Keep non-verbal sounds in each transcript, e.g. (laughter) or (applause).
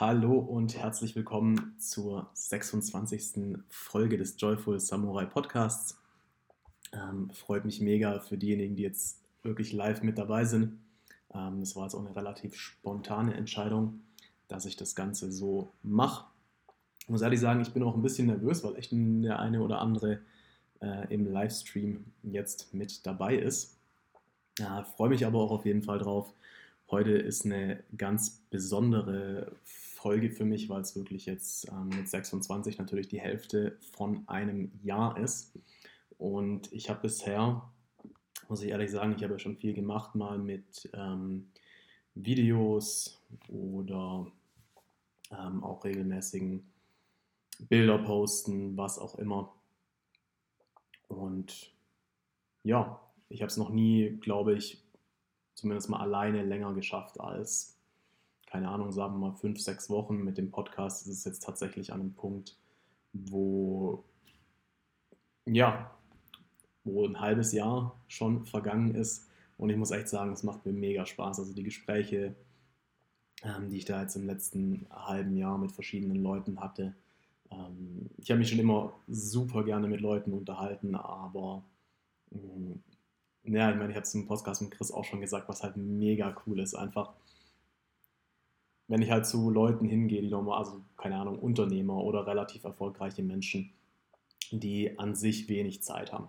Hallo und herzlich willkommen zur 26. Folge des Joyful Samurai Podcasts. Ähm, freut mich mega für diejenigen, die jetzt wirklich live mit dabei sind. Ähm, das war jetzt auch eine relativ spontane Entscheidung, dass ich das Ganze so mache. Ich muss ehrlich sagen, ich bin auch ein bisschen nervös, weil echt der eine oder andere äh, im Livestream jetzt mit dabei ist. Ja, freue mich aber auch auf jeden Fall drauf. Heute ist eine ganz besondere Folge für mich, weil es wirklich jetzt ähm, mit 26 natürlich die Hälfte von einem Jahr ist. Und ich habe bisher, muss ich ehrlich sagen, ich habe ja schon viel gemacht, mal mit ähm, Videos oder ähm, auch regelmäßigen Bilder posten, was auch immer. Und ja, ich habe es noch nie, glaube ich, zumindest mal alleine länger geschafft als, keine Ahnung, sagen wir mal fünf, sechs Wochen. Mit dem Podcast ist es jetzt tatsächlich an einem Punkt, wo, ja, wo ein halbes Jahr schon vergangen ist. Und ich muss echt sagen, es macht mir mega Spaß. Also die Gespräche, ähm, die ich da jetzt im letzten halben Jahr mit verschiedenen Leuten hatte. Ähm, ich habe mich schon immer super gerne mit Leuten unterhalten, aber mh, mm, ja, ich meine, ich habe es im Podcast mit Chris auch schon gesagt, was halt mega cool ist. Einfach, wenn ich halt zu Leuten hingehe, die nochmal, also keine Ahnung, Unternehmer oder relativ erfolgreiche Menschen, die an sich wenig Zeit haben.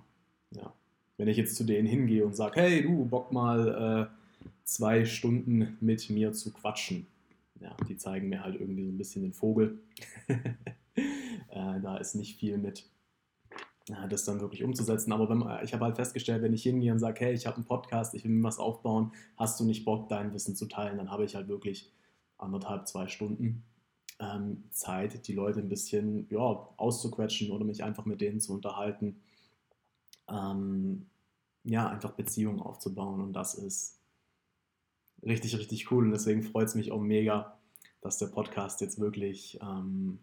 Ja. Wenn ich jetzt zu denen hingehe und sage, hey, du, Bock mal äh, zwei Stunden mit mir zu quatschen. Ja, die zeigen mir halt irgendwie so ein bisschen den Vogel. (laughs) äh, da ist nicht viel mit das dann wirklich umzusetzen. Aber wenn, ich habe halt festgestellt, wenn ich hingehe und sage, hey, ich habe einen Podcast, ich will mir was aufbauen, hast du nicht Bock, dein Wissen zu teilen, dann habe ich halt wirklich anderthalb, zwei Stunden ähm, Zeit, die Leute ein bisschen ja, auszuquetschen oder mich einfach mit denen zu unterhalten. Ähm, ja, einfach Beziehungen aufzubauen und das ist richtig, richtig cool und deswegen freut es mich auch mega, dass der Podcast jetzt wirklich ähm,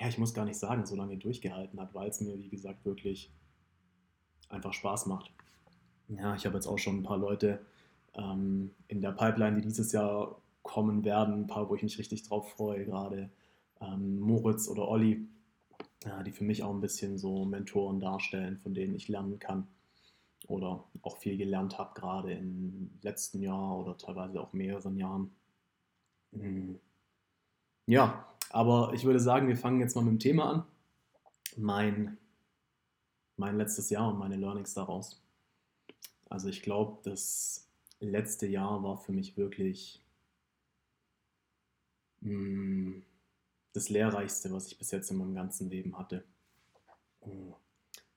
ja, ich muss gar nicht sagen, so lange durchgehalten hat, weil es mir, wie gesagt, wirklich einfach Spaß macht. Ja, ich habe jetzt auch schon ein paar Leute ähm, in der Pipeline, die dieses Jahr kommen werden, ein paar, wo ich mich richtig drauf freue, gerade ähm, Moritz oder Olli, ja, die für mich auch ein bisschen so Mentoren darstellen, von denen ich lernen kann oder auch viel gelernt habe, gerade im letzten Jahr oder teilweise auch mehreren Jahren. Hm. Ja, aber ich würde sagen, wir fangen jetzt mal mit dem Thema an. Mein, mein letztes Jahr und meine Learnings daraus. Also ich glaube, das letzte Jahr war für mich wirklich mm, das Lehrreichste, was ich bis jetzt in meinem ganzen Leben hatte.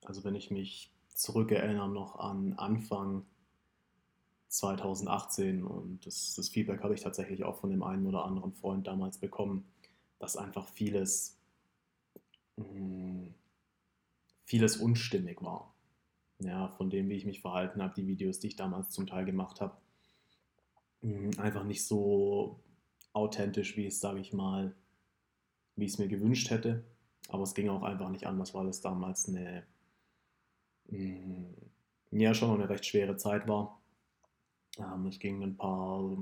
Also wenn ich mich zurückerinnere noch an Anfang 2018 und das, das Feedback habe ich tatsächlich auch von dem einen oder anderen Freund damals bekommen, dass einfach vieles, mm, vieles unstimmig war. Ja, von dem, wie ich mich verhalten habe, die Videos, die ich damals zum Teil gemacht habe, mm, einfach nicht so authentisch, wie es, sage ich mal, wie ich es mir gewünscht hätte. Aber es ging auch einfach nicht anders, weil es damals eine, mm, ja, schon eine recht schwere Zeit war. Ähm, es gingen ein paar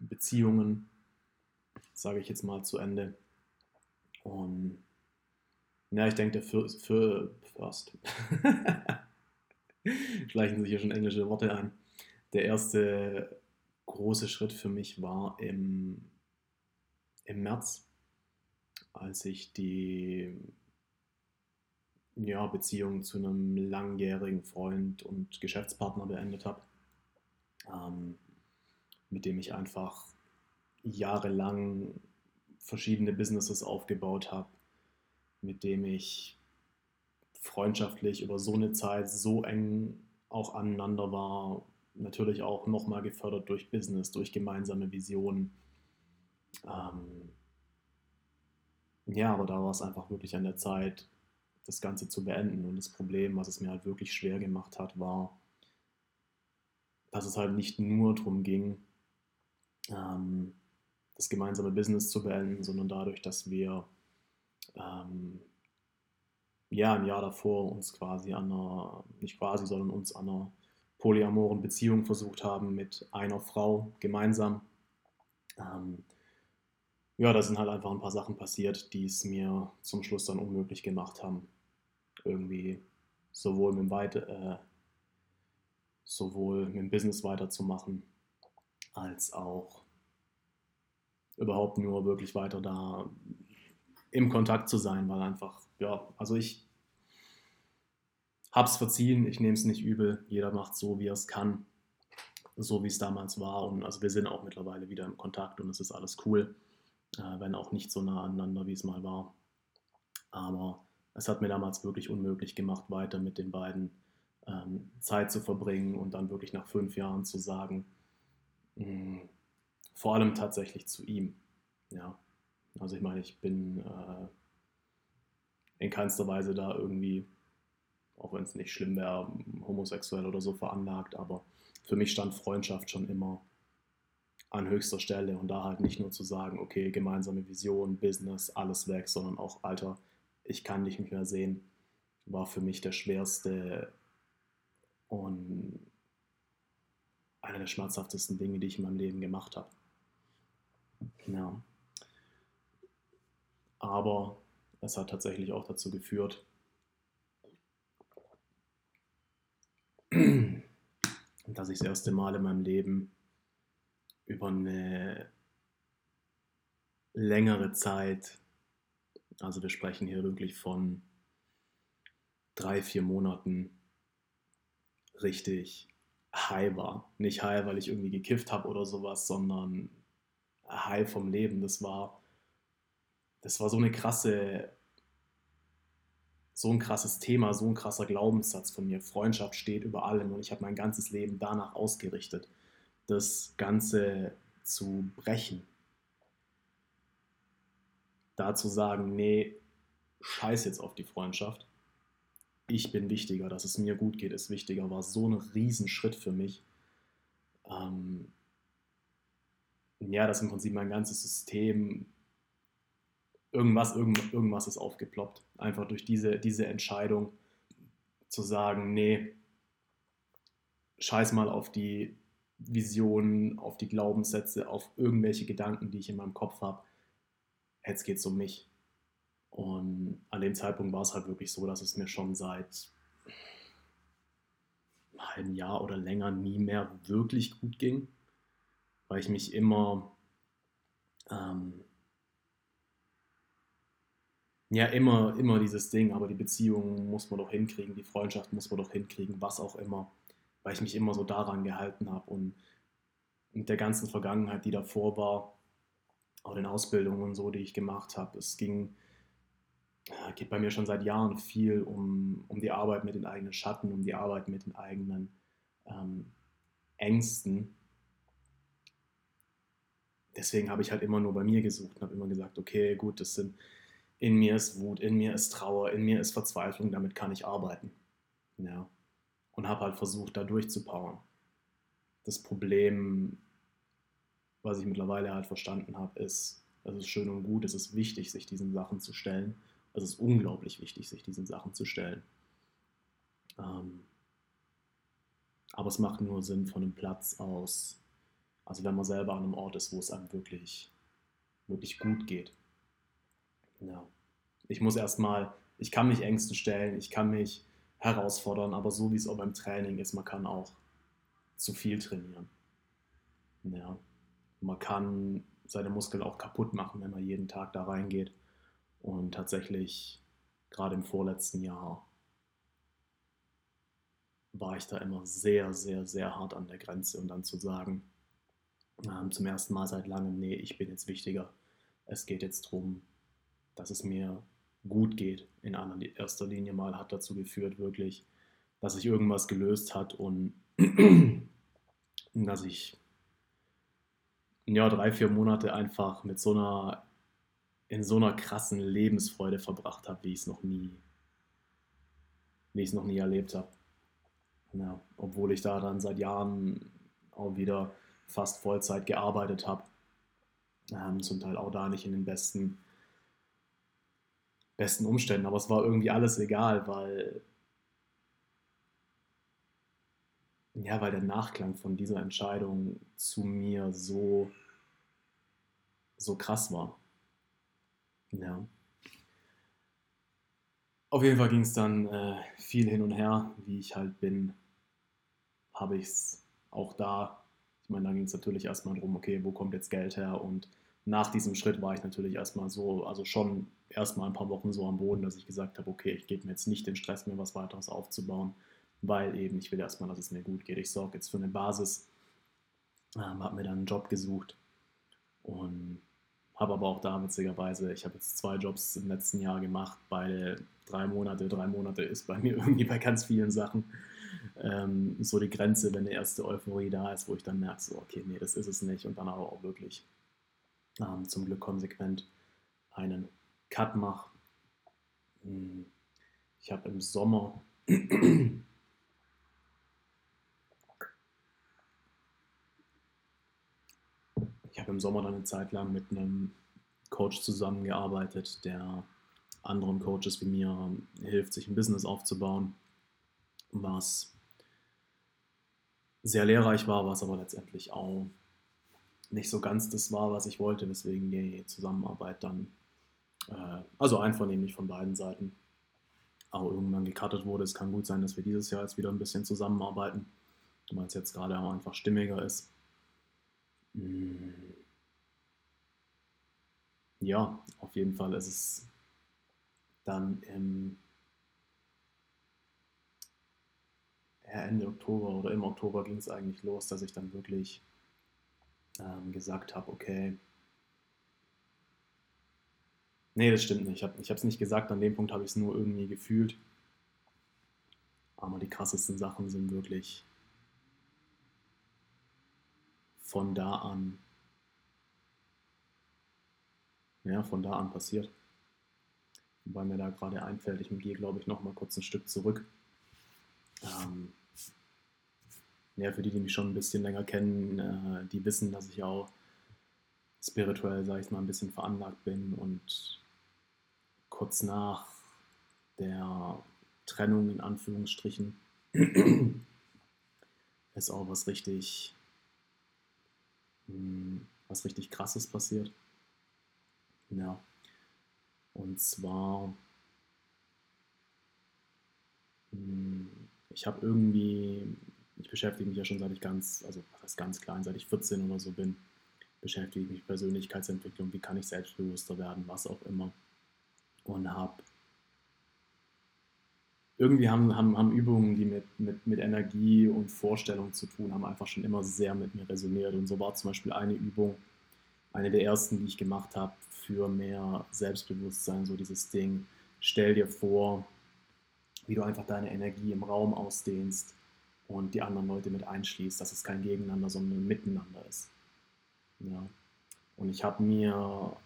Beziehungen, sage ich jetzt mal, zu Ende. Und ja, ich denke, der für, für First. (laughs) Schleichen sich hier schon englische Worte ein. Der erste große Schritt für mich war im, im März, als ich die ja, Beziehung zu einem langjährigen Freund und Geschäftspartner beendet habe, ähm, mit dem ich einfach jahrelang verschiedene Businesses aufgebaut habe, mit dem ich freundschaftlich über so eine Zeit so eng auch aneinander war. Natürlich auch nochmal gefördert durch Business, durch gemeinsame Visionen. Ähm ja, aber da war es einfach wirklich an der Zeit, das Ganze zu beenden. Und das Problem, was es mir halt wirklich schwer gemacht hat, war, dass es halt nicht nur darum ging, ähm, das gemeinsame Business zu beenden, sondern dadurch, dass wir ähm, ja im Jahr davor uns quasi an einer, nicht quasi, sondern uns an einer polyamoren Beziehung versucht haben mit einer Frau gemeinsam. Ähm, ja, da sind halt einfach ein paar Sachen passiert, die es mir zum Schluss dann unmöglich gemacht haben, irgendwie sowohl mit dem, äh, sowohl mit dem Business weiterzumachen, als auch überhaupt nur wirklich weiter da im Kontakt zu sein, weil einfach, ja, also ich hab's verziehen, ich nehme es nicht übel, jeder macht so, wie er es kann, so wie es damals war und also wir sind auch mittlerweile wieder im Kontakt und es ist alles cool, äh, wenn auch nicht so nah aneinander, wie es mal war. Aber es hat mir damals wirklich unmöglich gemacht, weiter mit den beiden ähm, Zeit zu verbringen und dann wirklich nach fünf Jahren zu sagen, mh, hm, vor allem tatsächlich zu ihm. Ja, also ich meine, ich bin äh, in keinster Weise da irgendwie, auch wenn es nicht schlimm wäre, homosexuell oder so veranlagt, aber für mich stand Freundschaft schon immer an höchster Stelle und da halt nicht nur zu sagen, okay, gemeinsame Vision, Business, alles weg, sondern auch, Alter, ich kann dich nicht mehr sehen, war für mich der schwerste und einer der schmerzhaftesten Dinge, die ich in meinem Leben gemacht habe. Ja. Aber es hat tatsächlich auch dazu geführt, dass ich das erste Mal in meinem Leben über eine längere Zeit, also wir sprechen hier wirklich von drei, vier Monaten, richtig high war. Nicht high, weil ich irgendwie gekifft habe oder sowas, sondern high vom Leben. Das war, das war so eine krasse, so ein krasses Thema, so ein krasser Glaubenssatz von mir. Freundschaft steht über allem und ich habe mein ganzes Leben danach ausgerichtet, das Ganze zu brechen. Da zu sagen, nee, scheiß jetzt auf die Freundschaft. Ich bin wichtiger, dass es mir gut geht, ist wichtiger, war so ein Riesenschritt für mich. Ähm, ja, dass im Prinzip mein ganzes System, irgendwas, irgend, irgendwas ist aufgeploppt. Einfach durch diese, diese Entscheidung zu sagen, nee, scheiß mal auf die Visionen, auf die Glaubenssätze, auf irgendwelche Gedanken, die ich in meinem Kopf habe. Jetzt geht es um mich. Und an dem Zeitpunkt war es halt wirklich so, dass es mir schon seit einem halben Jahr oder länger nie mehr wirklich gut ging weil ich mich immer, ähm, ja, immer, immer dieses Ding, aber die Beziehung muss man doch hinkriegen, die Freundschaft muss man doch hinkriegen, was auch immer, weil ich mich immer so daran gehalten habe und mit der ganzen Vergangenheit, die davor war, auch den Ausbildungen und so, die ich gemacht habe, es ging, geht bei mir schon seit Jahren viel um, um die Arbeit mit den eigenen Schatten, um die Arbeit mit den eigenen ähm, Ängsten deswegen habe ich halt immer nur bei mir gesucht und habe immer gesagt, okay, gut, das sind, in mir ist Wut, in mir ist Trauer, in mir ist Verzweiflung, damit kann ich arbeiten. Ja. Und habe halt versucht, da durchzupowern. Das Problem, was ich mittlerweile halt verstanden habe, ist, es ist schön und gut, es ist wichtig, sich diesen Sachen zu stellen. Es ist unglaublich wichtig, sich diesen Sachen zu stellen. Ähm, aber es macht nur Sinn von einem Platz aus also wenn man selber an einem Ort ist, wo es einem wirklich, wirklich gut geht. Ja. Ich muss erstmal, ich kann mich Ängsten stellen, ich kann mich herausfordern, aber so wie es auch beim Training ist, man kann auch zu viel trainieren. Ja. Man kann seine Muskeln auch kaputt machen, wenn man jeden Tag da reingeht. Und tatsächlich, gerade im vorletzten Jahr, war ich da immer sehr, sehr, sehr hart an der Grenze und dann zu sagen, ähm, zum ersten Mal seit langem, nee, ich bin jetzt wichtiger. Es geht jetzt darum, dass es mir gut geht. In erster Linie mal hat dazu geführt, wirklich, dass sich irgendwas gelöst hat und (clears throat) dass ich ja, drei, vier Monate einfach mit so einer, in so einer krassen Lebensfreude verbracht habe, wie ich es noch nie, wie ich es noch nie erlebt habe. Ja, obwohl ich da dann seit Jahren auch wieder fast Vollzeit gearbeitet habe. Ähm, zum Teil auch da nicht in den besten, besten Umständen. Aber es war irgendwie alles egal, weil, ja, weil der Nachklang von dieser Entscheidung zu mir so, so krass war. Ja. Auf jeden Fall ging es dann äh, viel hin und her, wie ich halt bin, habe ich es auch da. Ich meine, da ging es natürlich erstmal darum, okay, wo kommt jetzt Geld her? Und nach diesem Schritt war ich natürlich erstmal so, also schon erstmal ein paar Wochen so am Boden, dass ich gesagt habe, okay, ich gebe mir jetzt nicht den Stress, mir was weiteres aufzubauen, weil eben ich will erstmal, dass es mir gut geht. Ich sorge jetzt für eine Basis, ähm, habe mir dann einen Job gesucht und habe aber auch da witzigerweise, ich habe jetzt zwei Jobs im letzten Jahr gemacht, beide drei Monate. Drei Monate ist bei (laughs) mir irgendwie bei ganz vielen Sachen ähm, so die Grenze, wenn die erste Euphorie da ist, wo ich dann merke, so, okay, nee, das ist es nicht. Und dann aber auch wirklich ähm, zum Glück konsequent einen Cut mache. Hm, ich habe im Sommer ich habe im Sommer dann eine Zeit lang mit einem Coach zusammengearbeitet, der anderen Coaches wie mir hilft, sich ein Business aufzubauen, was sehr lehrreich war, was aber letztendlich auch nicht so ganz das war, was ich wollte, weswegen die Zusammenarbeit dann, äh, also einvernehmlich von beiden Seiten, auch irgendwann gekartet wurde. Es kann gut sein, dass wir dieses Jahr jetzt wieder ein bisschen zusammenarbeiten, weil es jetzt gerade auch einfach stimmiger ist. Hm. Ja, auf jeden Fall ist es dann im Ende Oktober oder im Oktober ging es eigentlich los, dass ich dann wirklich ähm, gesagt habe, okay, nee, das stimmt nicht. Ich habe es nicht gesagt, an dem Punkt habe ich es nur irgendwie gefühlt. Aber die krassesten Sachen sind wirklich von da an, ja, von da an passiert. Wobei mir da gerade einfällt, ich gehe, glaube ich, noch mal kurz ein Stück zurück. Ähm, ja, für die, die mich schon ein bisschen länger kennen, äh, die wissen, dass ich auch spirituell, sage ich mal, ein bisschen veranlagt bin und kurz nach der Trennung in Anführungsstrichen (clears throat) ist auch was richtig, hm, was richtig krasses passiert. Ja. Und zwar, hm, ich habe irgendwie ich beschäftige mich ja schon seit ich ganz, also was ganz klein, seit ich 14 oder so bin, beschäftige ich mich mit Persönlichkeitsentwicklung, wie kann ich selbstbewusster werden, was auch immer. Und habe irgendwie haben, haben, haben Übungen, die mit, mit, mit Energie und Vorstellung zu tun haben, einfach schon immer sehr mit mir resoniert. Und so war zum Beispiel eine Übung, eine der ersten, die ich gemacht habe, für mehr Selbstbewusstsein, so dieses Ding, stell dir vor, wie du einfach deine Energie im Raum ausdehnst und die anderen Leute mit einschließt, dass es kein Gegeneinander, sondern ein Miteinander ist. Ja. Und ich habe mir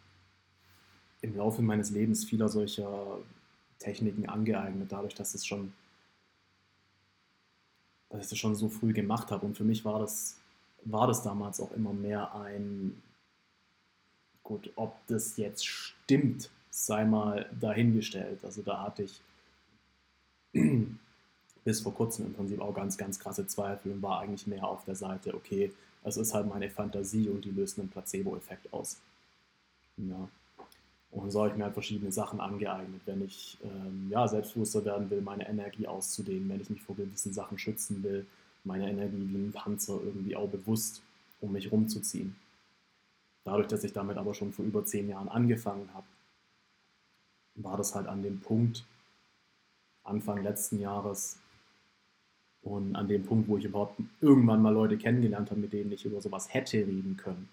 im Laufe meines Lebens vieler solcher Techniken angeeignet, dadurch, dass es schon, dass ich das schon so früh gemacht habe. Und für mich war das, war das damals auch immer mehr ein, gut, ob das jetzt stimmt, sei mal dahingestellt. Also da hatte ich bis vor kurzem im Prinzip auch ganz, ganz krasse Zweifel und war eigentlich mehr auf der Seite, okay, es ist halt meine Fantasie und die löst einen Placebo-Effekt aus. Ja. Und so habe ich mir halt verschiedene Sachen angeeignet, wenn ich ähm, ja, selbstbewusster werden will, meine Energie auszudehnen, wenn ich mich vor gewissen Sachen schützen will, meine Energie wie ein Panzer irgendwie auch bewusst um mich rumzuziehen. Dadurch, dass ich damit aber schon vor über zehn Jahren angefangen habe, war das halt an dem Punkt, Anfang letzten Jahres, und an dem Punkt, wo ich überhaupt irgendwann mal Leute kennengelernt habe, mit denen ich über sowas hätte reden können,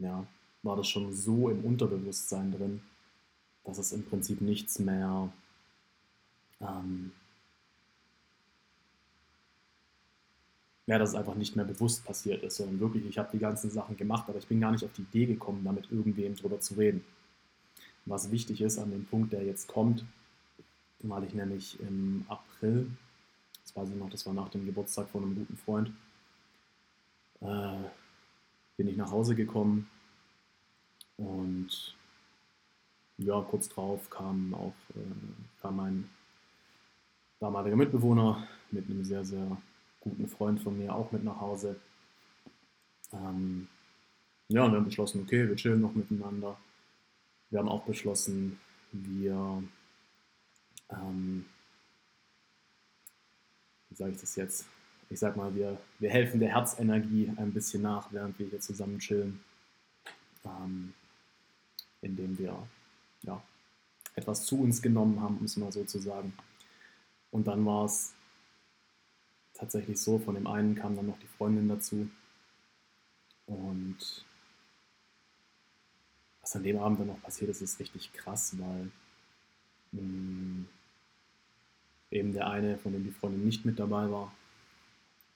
ja, war das schon so im Unterbewusstsein drin, dass es im Prinzip nichts mehr ähm, ja, dass es einfach nicht mehr bewusst passiert ist, sondern wirklich, ich habe die ganzen Sachen gemacht, aber ich bin gar nicht auf die Idee gekommen, damit irgendwem drüber zu reden. Was wichtig ist an dem Punkt, der jetzt kommt, weil ich nämlich im April weiß ich noch, das war nach dem Geburtstag von einem guten Freund, äh, bin ich nach Hause gekommen und ja, kurz drauf kam auch äh, kam mein damaliger Mitbewohner mit einem sehr, sehr guten Freund von mir auch mit nach Hause. Ähm, ja, und wir haben beschlossen, okay, wir chillen noch miteinander. wir haben auch beschlossen, wir, ähm, sage ich das jetzt? Ich sag mal, wir, wir helfen der Herzenergie ein bisschen nach, während wir hier zusammen chillen, ähm, indem wir ja, etwas zu uns genommen haben, um es mal so zu sagen. Und dann war es tatsächlich so, von dem einen kam dann noch die Freundin dazu. Und was an dem Abend dann noch passiert ist, ist richtig krass, weil mh, mm, eben der eine, von dem die Freundin nicht mit dabei war,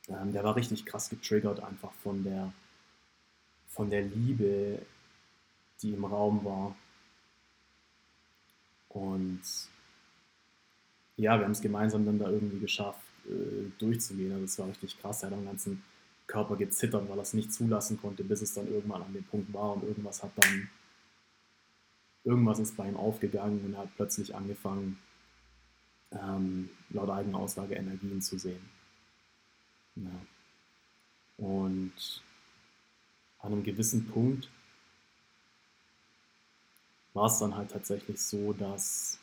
ähm, der war richtig krass getriggert einfach von der, von der Liebe, die im Raum war. Und ja, wir haben es gemeinsam dann da irgendwie geschafft, äh, durchzugehen. Also es war richtig krass. Er hat am ganzen Körper gezittert, weil er es nicht zulassen konnte, bis es dann irgendwann an dem Punkt war und irgendwas hat dann irgendwas ist bei ihm aufgegangen und er hat plötzlich angefangen, ähm, laut eigener Aussage Energien zu sehen. Ja. Und an einem gewissen Punkt war es dann halt tatsächlich so, dass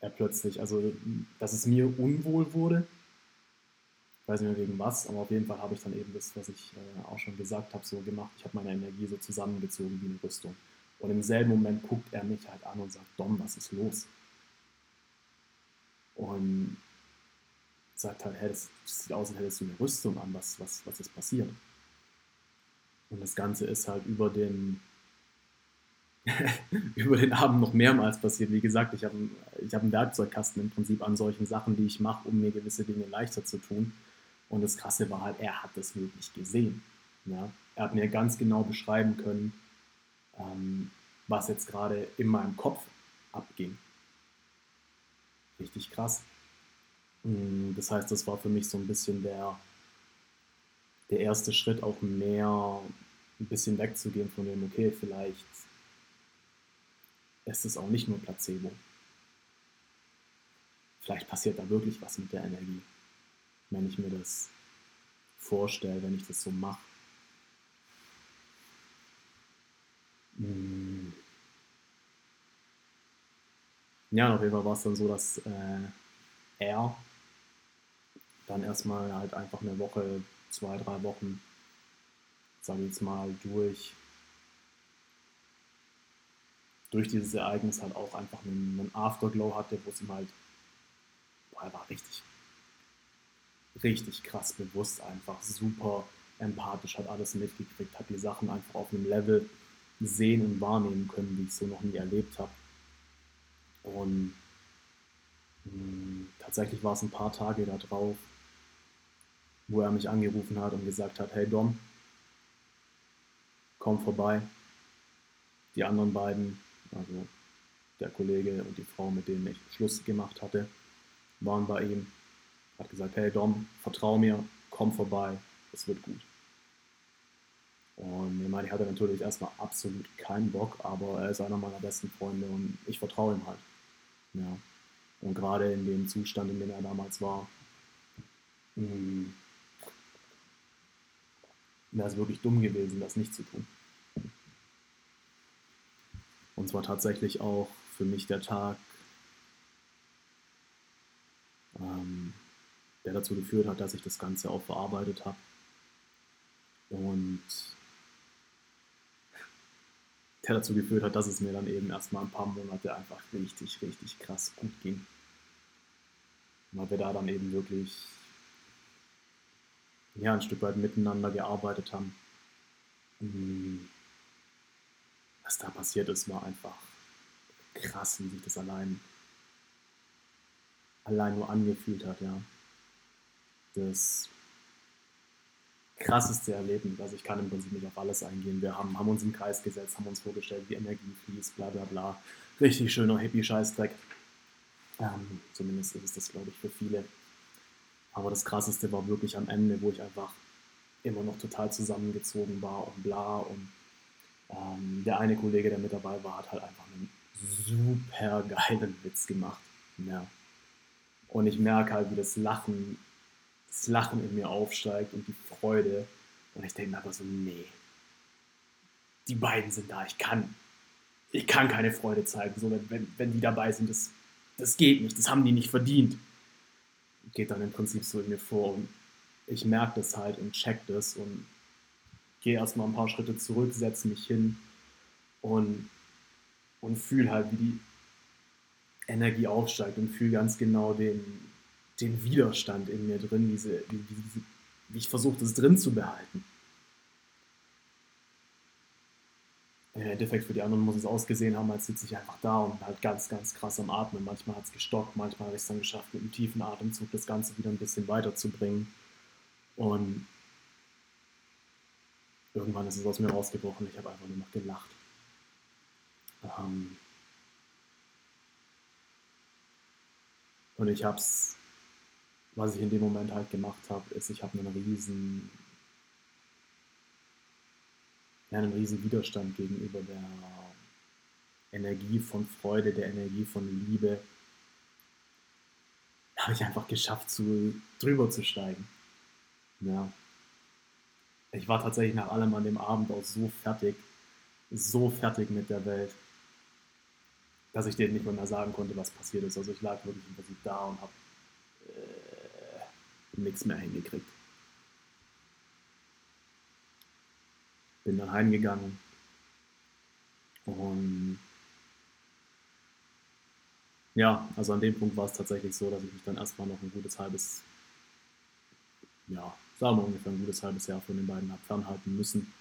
er plötzlich, also dass es mir unwohl wurde ich weiß nicht mehr wegen was, aber auf jeden Fall habe ich dann eben das, was ich äh, auch schon gesagt habe, so gemacht. Ich habe meine Energie so zusammengezogen wie eine Rüstung. Und im selben Moment guckt er mich halt an und sagt, Dom, was ist los? Und sagt halt, hey, das, sieht aus, als hättest du eine Rüstung an, was, was, was ist passiert? Und das Ganze ist halt über den, (laughs) über den Abend noch mehrmals passiert. Wie gesagt, ich habe ich hab einen Werkzeugkasten im Prinzip an solchen Sachen, die ich mache, um mir gewisse Dinge leichter zu tun. Und das Krasse war halt, er hat das wirklich gesehen. Ja? Er hat mir ganz genau beschreiben können, ähm, was jetzt gerade in meinem Kopf abging. Richtig krass. Mm, das heißt, das war für mich so ein bisschen der, der erste Schritt, auch mehr ein bisschen wegzugehen von dem, okay, vielleicht ist es auch nicht nur Placebo. Vielleicht passiert da wirklich was mit der Energie wenn ich mir das vorstelle, wenn ich das so mache. Hm. Ja, auf jeden Fall war es dann so, dass äh, er dann erstmal halt einfach eine Woche, zwei, drei Wochen, sage ich jetzt mal, durch, durch dieses Ereignis halt auch einfach einen, einen Afterglow hatte, wo es ihm halt, boah, er war richtig richtig krass bewusst einfach, super empathisch, hat alles mitgekriegt, hat die Sachen einfach auf einem Level sehen und wahrnehmen können, wie ich so noch nie erlebt habe. Und mh, hm, tatsächlich war es ein paar Tage da drauf, wo er mich angerufen hat und gesagt hat, hey Dom, komm vorbei. Die anderen beiden, also der Kollege und die Frau, mit denen ich Schluss gemacht hatte, waren bei ihm hat gesagt, hey Dom, vertrau mir, komm vorbei, es wird gut. Und ich meine, ich hatte natürlich erstmal absolut keinen Bock, aber er ist einer meiner besten Freunde und ich vertraue ihm halt. Ja. Und gerade in dem Zustand, in dem er damals war, hm, wäre es wirklich dumm gewesen, das nicht zu tun. Und zwar tatsächlich auch für mich der Tag, ähm, der dazu geführt hat, dass ich das Ganze auch verarbeitet habe. Und der dazu geführt hat, dass es mir dann eben erstmal ein paar Monate einfach richtig, richtig krass gut ging. Weil wir da dann eben wirklich ja, ein Stück weit miteinander gearbeitet haben. Was da passiert ist, war einfach krass, wie sich das allein, allein nur angefühlt hat, ja das krasseste Erlebnis. Also ich kann im Prinzip nicht auf alles eingehen. Wir haben, haben uns im Kreis gesetzt, haben uns vorgestellt, wie Energie fließt, bla bla bla. Richtig schöner Hippie-Scheißdreck. Ähm, zumindest ist es das, glaube ich, für viele. Aber das krasseste war wirklich am Ende, wo ich einfach immer noch total zusammengezogen war und bla. Und ähm, der eine Kollege, der mit dabei war, hat halt einfach einen super geilen Witz gemacht. Ja. Und ich merke halt, wie das Lachen das Lachen in mir aufsteigt und die Freude. Und ich denke mir aber so, nee. die beiden sind da, ich kann, ich kann keine Freude zeigen, so wenn, wenn, wenn die dabei sind, das, das geht nicht, das haben die nicht verdient. Geht dann im Prinzip so in mir vor und ich merke das halt und check das und gehe erstmal ein paar Schritte zurück, setze mich hin und, und fühle halt, wie die Energie aufsteigt und fühle ganz genau den, den Widerstand in mir drin, diese, wie, wie, wie ich versuche, das drin zu behalten. Im Endeffekt für die anderen muss es ausgesehen haben, als sitze ich einfach da und halt ganz, ganz krass am Atmen. Manchmal hat es gestockt, manchmal habe ich es dann geschafft, mit einem tiefen Atemzug das Ganze wieder ein bisschen weiterzubringen. Und irgendwann ist es aus mir rausgebrochen. Ich habe einfach nur noch gelacht. Ähm und ich habe es, was ich in dem Moment halt gemacht habe, ist, ich habe einen riesen ja, einen riesen Widerstand gegenüber der Energie von Freude, der Energie von Liebe. Da habe ich einfach geschafft, zu, drüber zu steigen. Ja. Ich war tatsächlich nach allem an dem Abend auch so fertig, so fertig mit der Welt, dass ich denen nicht mehr, sagen konnte, was passiert ist. Also ich lag wirklich im Prinzip da und habe äh, nichts mehr hingekriegt. bin dann heimgegangen und ja, also an dem Punkt war es tatsächlich so, dass ich mich dann erstmal noch ein gutes halbes, ja, sagen wir ungefähr ein gutes halbes Jahr von den beiden habe fernhalten müssen,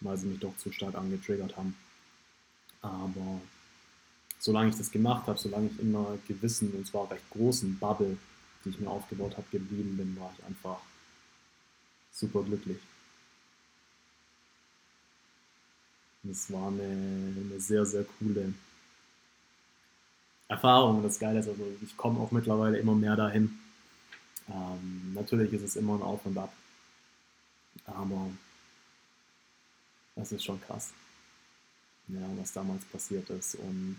weil sie mich doch zu stark angetriggert haben. Aber solange ich das gemacht habe, solange ich in einer gewissen und zwar recht großen Bubble, die ich mir aufgebaut habe, geblieben bin, war ich einfach super glücklich. Das war eine, eine sehr, sehr coole Erfahrung. Das Geile ist also, ich komme auch mittlerweile immer mehr dahin. Ähm, natürlich ist es immer ein Auf und Ab. Aber das ist schon krass, ja, was damals passiert ist. Und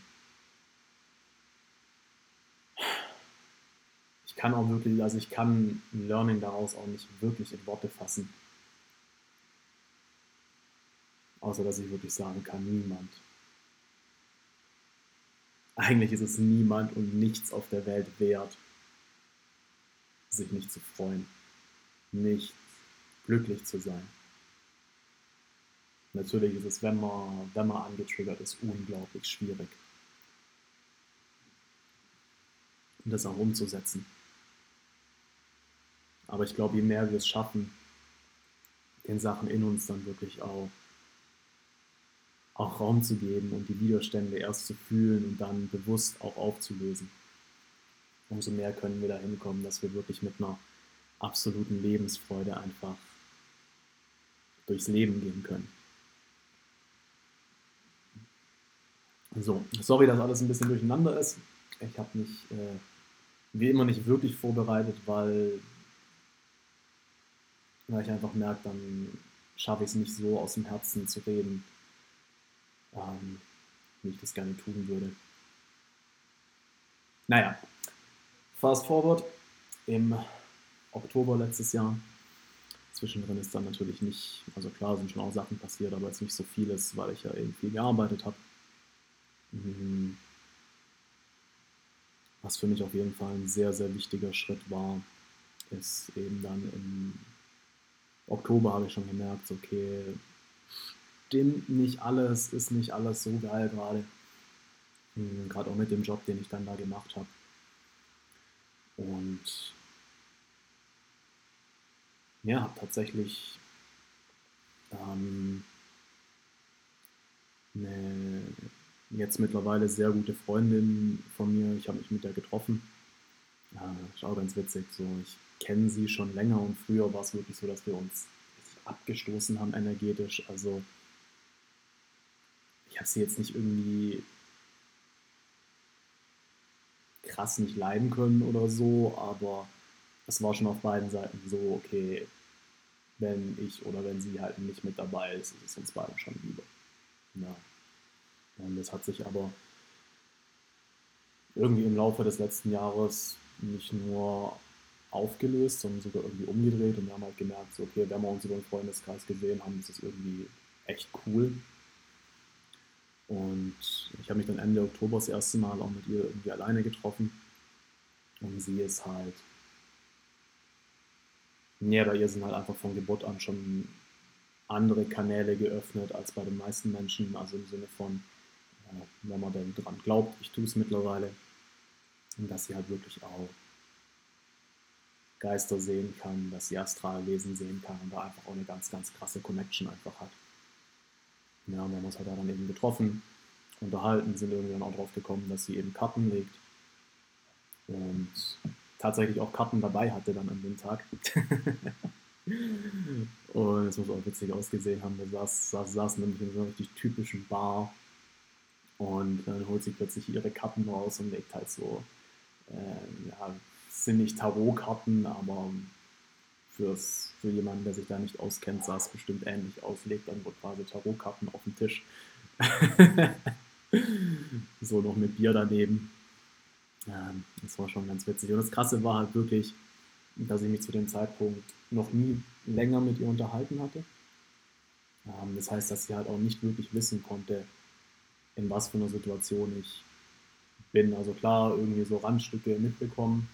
ich kann auch wirklich, also ich kann Learning daraus auch nicht wirklich in Worte fassen. Außer dass ich wirklich sagen kann, niemand. Eigentlich ist es niemand und nichts auf der Welt wert, sich nicht zu freuen, nicht glücklich zu sein. Natürlich ist es, wenn man, wenn man angetriggert ist, unglaublich schwierig. Das auch umzusetzen. Aber ich glaube, je mehr wir es schaffen, den Sachen in uns dann wirklich auch auch Raum zu geben und die Widerstände erst zu fühlen und dann bewusst auch aufzulösen. Umso mehr können wir da hinkommen, dass wir wirklich mit einer absoluten Lebensfreude einfach durchs Leben gehen können. So, sorry, dass alles ein bisschen durcheinander ist. Ich habe mich äh, wie immer nicht wirklich vorbereitet, weil, weil ich einfach merke, dann schaffe ich es nicht so aus dem Herzen zu reden, ähm, wie ich das gerne tun würde. Naja, fast forward im Oktober letztes Jahr. Zwischendrin ist dann natürlich nicht, also klar sind schon auch Sachen passiert, aber jetzt nicht so vieles, weil ich ja eben viel gearbeitet habe. Mhm. Was für mich auf jeden Fall ein sehr, sehr wichtiger Schritt war, ist eben dann im Oktober habe ich schon gemerkt, okay, stimmt nicht alles, ist nicht alles so geil gerade. Hm, gerade auch mit dem Job, den ich dann da gemacht habe. Und ja, habe tatsächlich ähm, eine jetzt mittlerweile sehr gute Freundin von mir. Ich habe mich mit der getroffen. Ja, ist auch ganz witzig. So, ich kenne sie schon länger und früher war es wirklich so, dass wir uns abgestoßen haben energetisch. Also ich habe sie jetzt nicht irgendwie krass nicht leiden können oder so, aber es war schon auf beiden Seiten so, okay, wenn ich oder wenn sie halt nicht mit dabei ist, ist es uns beiden schon lieber. Ja. Und das hat sich aber irgendwie im Laufe des letzten Jahres nicht nur aufgelöst, sondern sogar irgendwie umgedreht und wir haben halt gemerkt, so, okay, wenn wir uns über den Freundeskreis gesehen haben, ist es irgendwie echt cool Und ich habe mich dann Ende Oktober das erste Mal auch mit ihr irgendwie alleine getroffen. Und sie ist halt, ja, bei ihr sind halt einfach von Geburt an schon andere Kanäle geöffnet als bei den meisten Menschen. Also im Sinne von, äh, wenn man denn dran glaubt, ich tue es mittlerweile. Und dass sie halt wirklich auch Geister sehen kann, dass sie Astralwesen sehen kann und da einfach auch eine ganz, ganz krasse Connection einfach hat. Ja, und wir haben uns halt da dann eben getroffen, unterhalten, sind irgendwie dann auch drauf gekommen, dass sie eben Karten legt und tatsächlich auch Karten dabei hatte dann an dem Tag. (laughs) und es muss auch witzig ausgesehen haben. Wir saß, saß, saßen nämlich in so einer richtig typischen Bar und dann holt sie plötzlich ihre Karten raus und legt halt so, äh, ja, sind nicht Tarotkarten, aber fürs, für jemanden, der sich da nicht auskennt, sah es bestimmt ähnlich aus. Legt dann wohl quasi Tarotkarten auf den Tisch. (laughs) so noch mit Bier daneben. Ähm, das war schon ganz witzig. Und das Krasse war halt wirklich, dass ich mich zu dem Zeitpunkt noch nie länger mit ihr unterhalten hatte. Ähm, das heißt, dass sie halt auch nicht wirklich wissen konnte, in was für einer Situation ich bin. Also klar, irgendwie so Randstücke mitbekommen,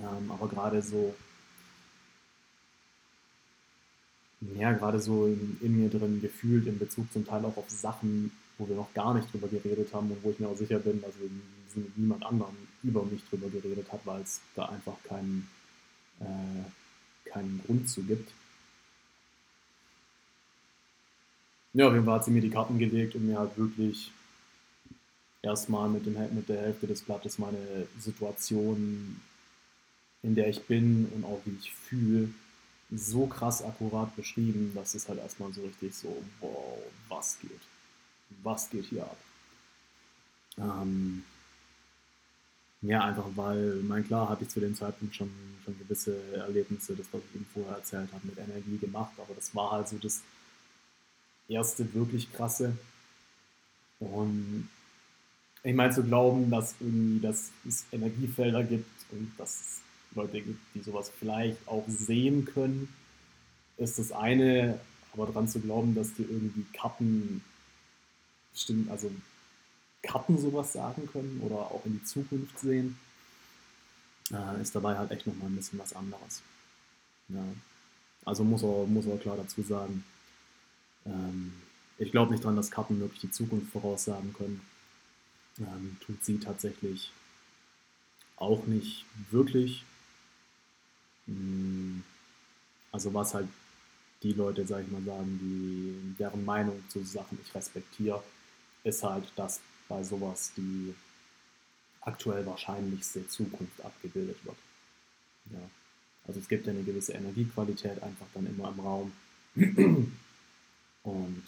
ähm, aber gerade so, ja, gerade so in, in, mir drin gefühlt in Bezug zum Teil auch auf Sachen, wo wir noch gar nicht drüber geredet haben und wo ich mir auch sicher bin, dass mit niemand anderem über mich drüber geredet hat, weil es da einfach keinen, äh, keinen Grund zu gibt. Ja, auf jeden Fall hat sie mir die Karten gelegt und mir halt wirklich erstmal mit, mit der Hälfte des Blattes meine Situation, in der ich bin und auch wie ich fühle, so krass akkurat beschrieben, dass es halt erstmal so richtig so, wow, was geht? Was geht hier ab? Ähm, ja, einfach weil, mein klar, hatte ich zu dem Zeitpunkt schon, schon gewisse Erlebnisse, das, was ich Ihnen vorher erzählt habe, mit Energie gemacht, aber das war halt so das erste wirklich krasse. Und ich meine, zu glauben, dass irgendwie, dass es Energiefelder gibt und dass Leute gibt, die sowas vielleicht auch sehen können, ist das eine, aber daran zu glauben, dass die irgendwie Karten stimmt, also Karten sowas sagen können oder auch in die Zukunft sehen, äh, ist dabei halt echt nochmal ein bisschen was anderes. Ja. Also muss er, muss er klar dazu sagen, ähm, ich glaube nicht dran, dass Karten wirklich die Zukunft voraussagen können ähm, tut sie tatsächlich auch nicht wirklich. Mm, also was halt die Leute, sag ich mal, sagen, die, deren Meinung zu Sachen ich respektiere, ist halt, dass bei sowas die aktuell wahrscheinlichste Zukunft abgebildet wird. Ja. Also es gibt ja eine gewisse Energiequalität einfach dann immer im Raum. Und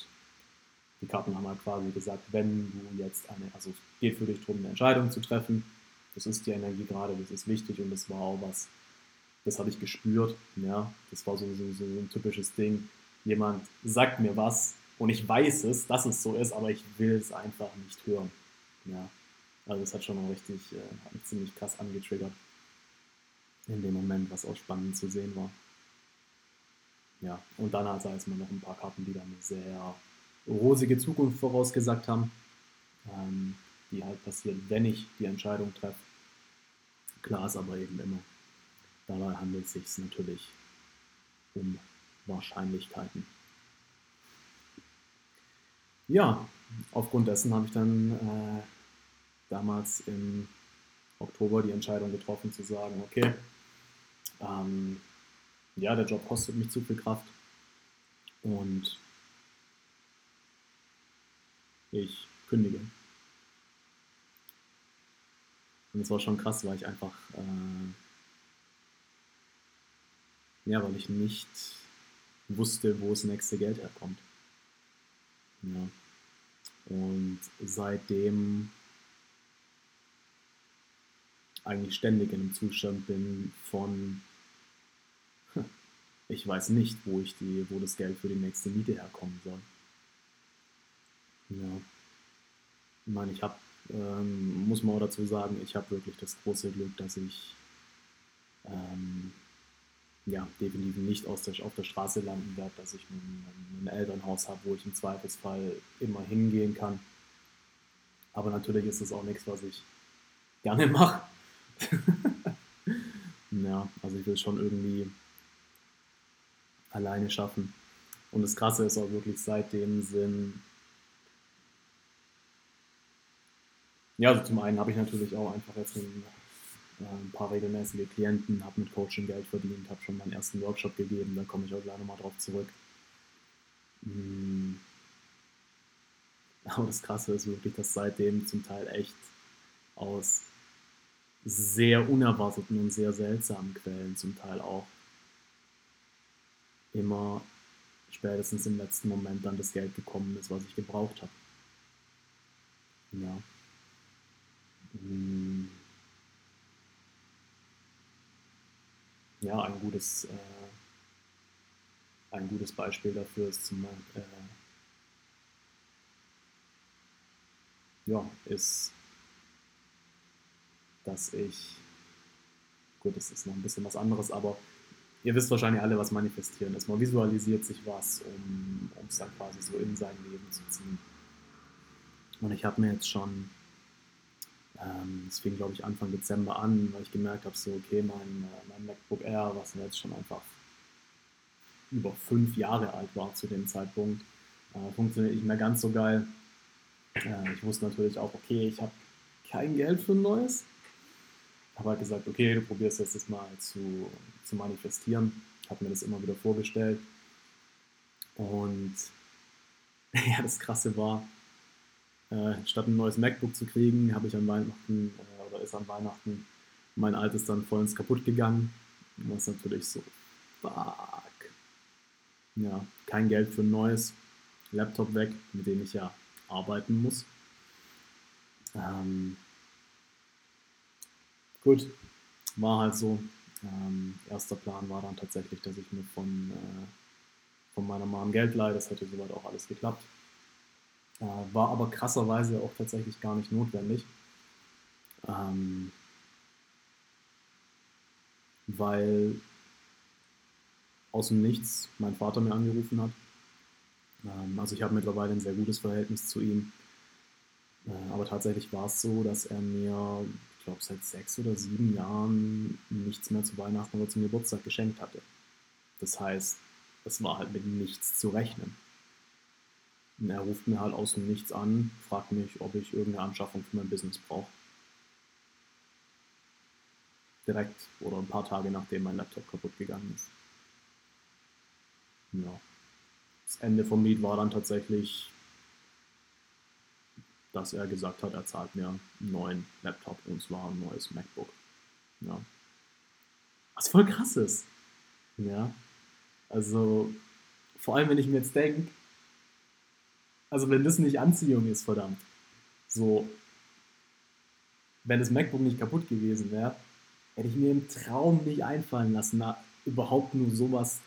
die Karten haben halt quasi gesagt, wenn du jetzt eine, also es geht für dich darum, eine Entscheidung zu treffen, das ist die Energie gerade, das ist wichtig und das war auch was, das habe ich gespürt, ja, das war so, so, so ein typisches Ding, jemand sagt mir was und ich weiß es, dass es so ist, aber ich will es einfach nicht hören, ja, also das hat schon mal richtig, äh, hat mich ziemlich krass angetriggert in dem Moment, was auch spannend zu sehen war. Ja, und dann hat es mal noch ein paar Karten, die dann sehr rosige Zukunft vorausgesagt haben, ähm, die halt passiert, wenn ich die Entscheidung treffe. Klar ist aber eben immer, dabei handelt es sich natürlich um Wahrscheinlichkeiten. Ja, aufgrund dessen habe ich dann äh, damals im Oktober die Entscheidung getroffen zu sagen, okay, ähm, ja, der Job kostet mich zu viel Kraft und ich kündige. Und es war schon krass, weil ich einfach, äh, ja, weil ich nicht wusste, wo das nächste Geld herkommt. Ja. Und seitdem eigentlich ständig in einem Zustand bin von, (laughs) ich weiß nicht, wo ich die, wo das Geld für die nächste Miete herkommen soll. Ja. Ich meine, ich habe, ähm, muss man auch dazu sagen, ich habe wirklich das große Glück, dass ich ähm, ja, definitiv nicht aus der, auf der Straße landen werde, dass ich ein, Elternhaus habe, wo ich im Zweifelsfall immer hingehen kann. Aber natürlich ist es auch nichts, was ich gerne (laughs) mache. ja, also ich will schon irgendwie alleine schaffen. Und das Krasse ist auch wirklich seitdem sind. Ja, also zum einen habe ich natürlich auch einfach jetzt ein, äh, ein paar regelmäßige Klienten, habe mit Coaching Geld verdient, habe schon meinen ersten Workshop gegeben, da komme ich auch gleich nochmal drauf zurück. Hm. (laughs) Aber das Krasse ist wirklich, dass seitdem zum Teil echt aus sehr unerwarteten und sehr seltsamen Quellen zum Teil auch immer spätestens im letzten Moment dann das Geld gekommen ist, was ich gebraucht habe. Ja. Hm. Ja, ein gutes, äh, ein gutes Beispiel dafür ist zum äh, ja, ist, dass ich, gut, das ist noch ein bisschen was anderes, aber ihr wisst wahrscheinlich alle, was manifestieren ist. Man visualisiert sich was, um es dann quasi so in sein Leben zu ziehen. Und ich habe mir jetzt schon, ähm, fing glaube ich Anfang Dezember an, weil ich gemerkt habe, so okay, mein, äh, mein MacBook Air, was jetzt schon einfach über fünf Jahre alt war zu dem Zeitpunkt, äh, funktioniert nicht mehr ganz so geil. Äh, ich wusste natürlich auch, okay, ich habe kein Geld für ein neues. Habe halt gesagt, okay, du probierst jetzt das mal zu, zu manifestieren. Habe mir das immer wieder vorgestellt. Und (laughs) ja, das Krasse war, äh, statt ein neues MacBook zu kriegen, habe ich an Weihnachten äh, oder ist an Weihnachten mein altes dann vollends kaputt gegangen. Was natürlich so, fuck. Ja, kein Geld für ein neues Laptop weg, mit dem ich ja arbeiten muss. Ähm, gut, war halt so. Ähm, erster Plan war dann tatsächlich, dass ich mir von, äh, von meiner Mom Geld leihe. Das hätte soweit auch alles geklappt. War aber krasserweise auch tatsächlich gar nicht notwendig. Ähm, weil aus dem Nichts mein Vater mir angerufen hat ähm, also ich habe mittlerweile ein sehr gutes Verhältnis zu ihm. Äh, aber tatsächlich war es so, dass er mir, ich glaube, seit sechs oder sieben Jahren nichts mehr zu Weihnachten oder zum Geburtstag geschenkt hatte. Das heißt, es war halt mit nichts zu rechnen. Und er ruft mir halt aus dem Nichts an, fragt mich, ob ich irgendeine Anschaffung für mein Business brauche. Direkt oder ein paar Tage nachdem mein Laptop kaputt gegangen ist. Ja das Ende vom Lied war dann tatsächlich, dass er gesagt hat, er zahlt mir einen neuen Laptop und zwar ein neues MacBook. Ja. Was voll krass ist. Ja. Also, vor allem, wenn ich mir jetzt denke, also wenn das nicht Anziehung ist, verdammt. So, wenn das MacBook nicht kaputt gewesen wäre, hätte ich mir im Traum nicht einfallen lassen, na, überhaupt nur sowas,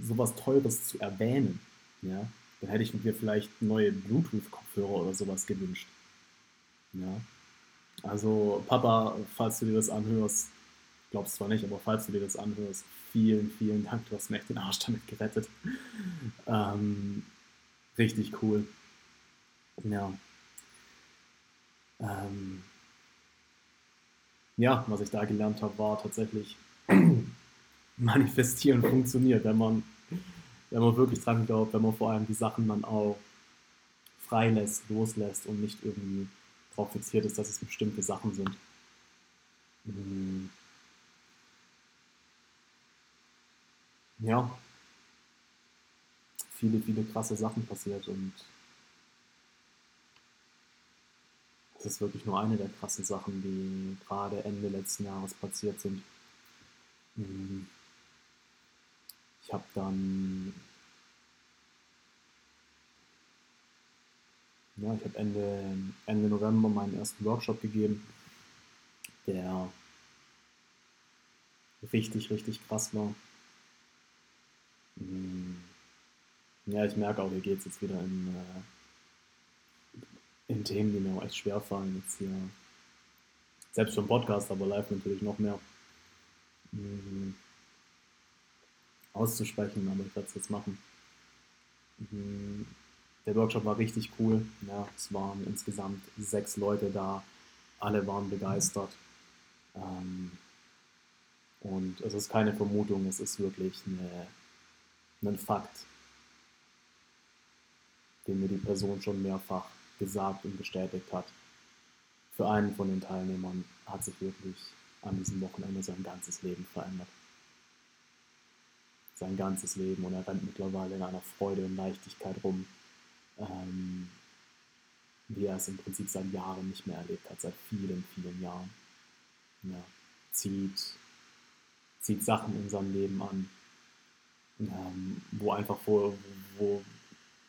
sowas Teures zu erwähnen. Ja, dann hätte ich mir vielleicht neue Bluetooth-Kopfhörer oder sowas gewünscht. Ja. Also, Papa, falls du dir das anhörst, glaubst zwar nicht, aber falls du dir das anhörst, vielen, vielen Dank. Du hast mir echt den Arsch damit gerettet. Ähm, richtig cool. Ja. Ähm, ja, was ich da gelernt habe, war tatsächlich, (clears throat) manifestieren funktioniert, wenn man wenn man wirklich dran glaubt, wenn man vor allem die Sachen dann auch freilässt, loslässt und nicht irgendwie darauf fixiert ist, dass es bestimmte Sachen sind. Hm. Ja, viele, viele krasse Sachen passiert und das ist wirklich nur eine der krassen Sachen, die gerade Ende letzten Jahres passiert sind. Hm. Ich habe dann, ja, ich habe Ende, Ende November meinen ersten Workshop gegeben, der richtig, richtig krass war. Hm. Ja, ich merke auch, hier geht es jetzt wieder in, äh, in Themen, die mir auch echt schwer fallen. Jetzt hier, selbst für einen Podcast, aber live natürlich noch mehr. Hm auszusprechen, aber ich werde es jetzt machen. Mhm. der Workshop war richtig cool. Ja, es waren insgesamt sechs Leute da. Alle waren begeistert. Ähm, und es ist keine Vermutung, es ist wirklich ein Fakt, den mir die Person schon mehrfach gesagt und bestätigt hat. Für einen von den Teilnehmern hat sich wirklich an diesem Wochenende sein ganzes Leben verändert. Sein ganzes Leben und er rennt mittlerweile in einer Freude und Leichtigkeit rum, ähm, wie er es im Prinzip seit Jahren nicht mehr erlebt hat, seit vielen, vielen Jahren. Ja, zieht, zieht Sachen in seinem Leben an, ähm, wo einfach vor, wo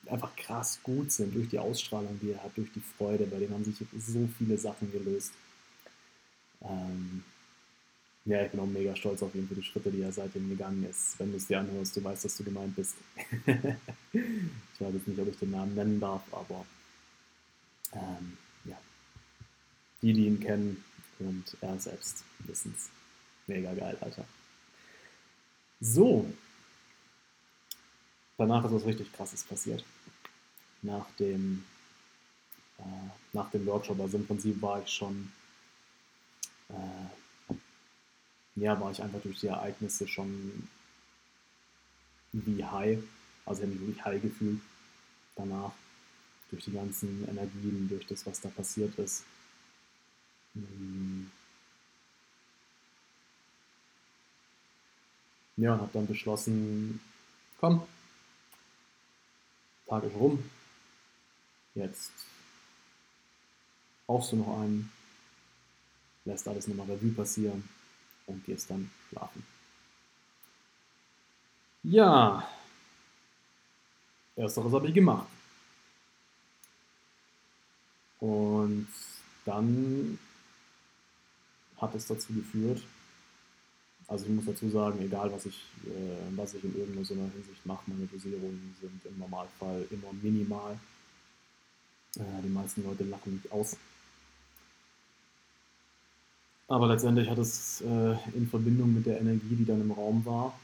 einfach krass gut sind durch die Ausstrahlung, die er hat, durch die Freude. Bei denen haben sich so viele Sachen gelöst. Ähm, ja, ich bin auch mega stolz auf ihn für die Schritte, die er seitdem gegangen ist. Wenn du es dir anhörst, du weißt, dass du gemeint bist. (laughs) ich weiß jetzt nicht, ob ich den Namen nennen darf, aber ähm, ja. Die, die ihn kennen und er selbst wissen es. Mega geil, Alter. So. Danach ist was richtig krasses passiert. Nach dem, äh, nach dem Workshop. Also im Prinzip war ich schon äh, ja, war ich einfach durch die Ereignisse schon wie high. Also ich habe mich wirklich high gefühlt danach. Durch die ganzen Energien, durch das, was da passiert ist. Hm. Ja, und habe dann beschlossen, komm, Tag ist rum. Jetzt brauchst du noch einen, lässt alles nochmal Revue passieren und gehst dann schlafen. Ja, ersteres habe ich gemacht. Und dann hat es dazu geführt, also ich muss dazu sagen, egal was ich, äh, was ich in irgendeiner Hinsicht mache, meine Dosierungen sind im Normalfall immer minimal. Äh, die meisten Leute lachen mich aus. Aber letztendlich hat es äh, in Verbindung mit der Energie, die dann im Raum war,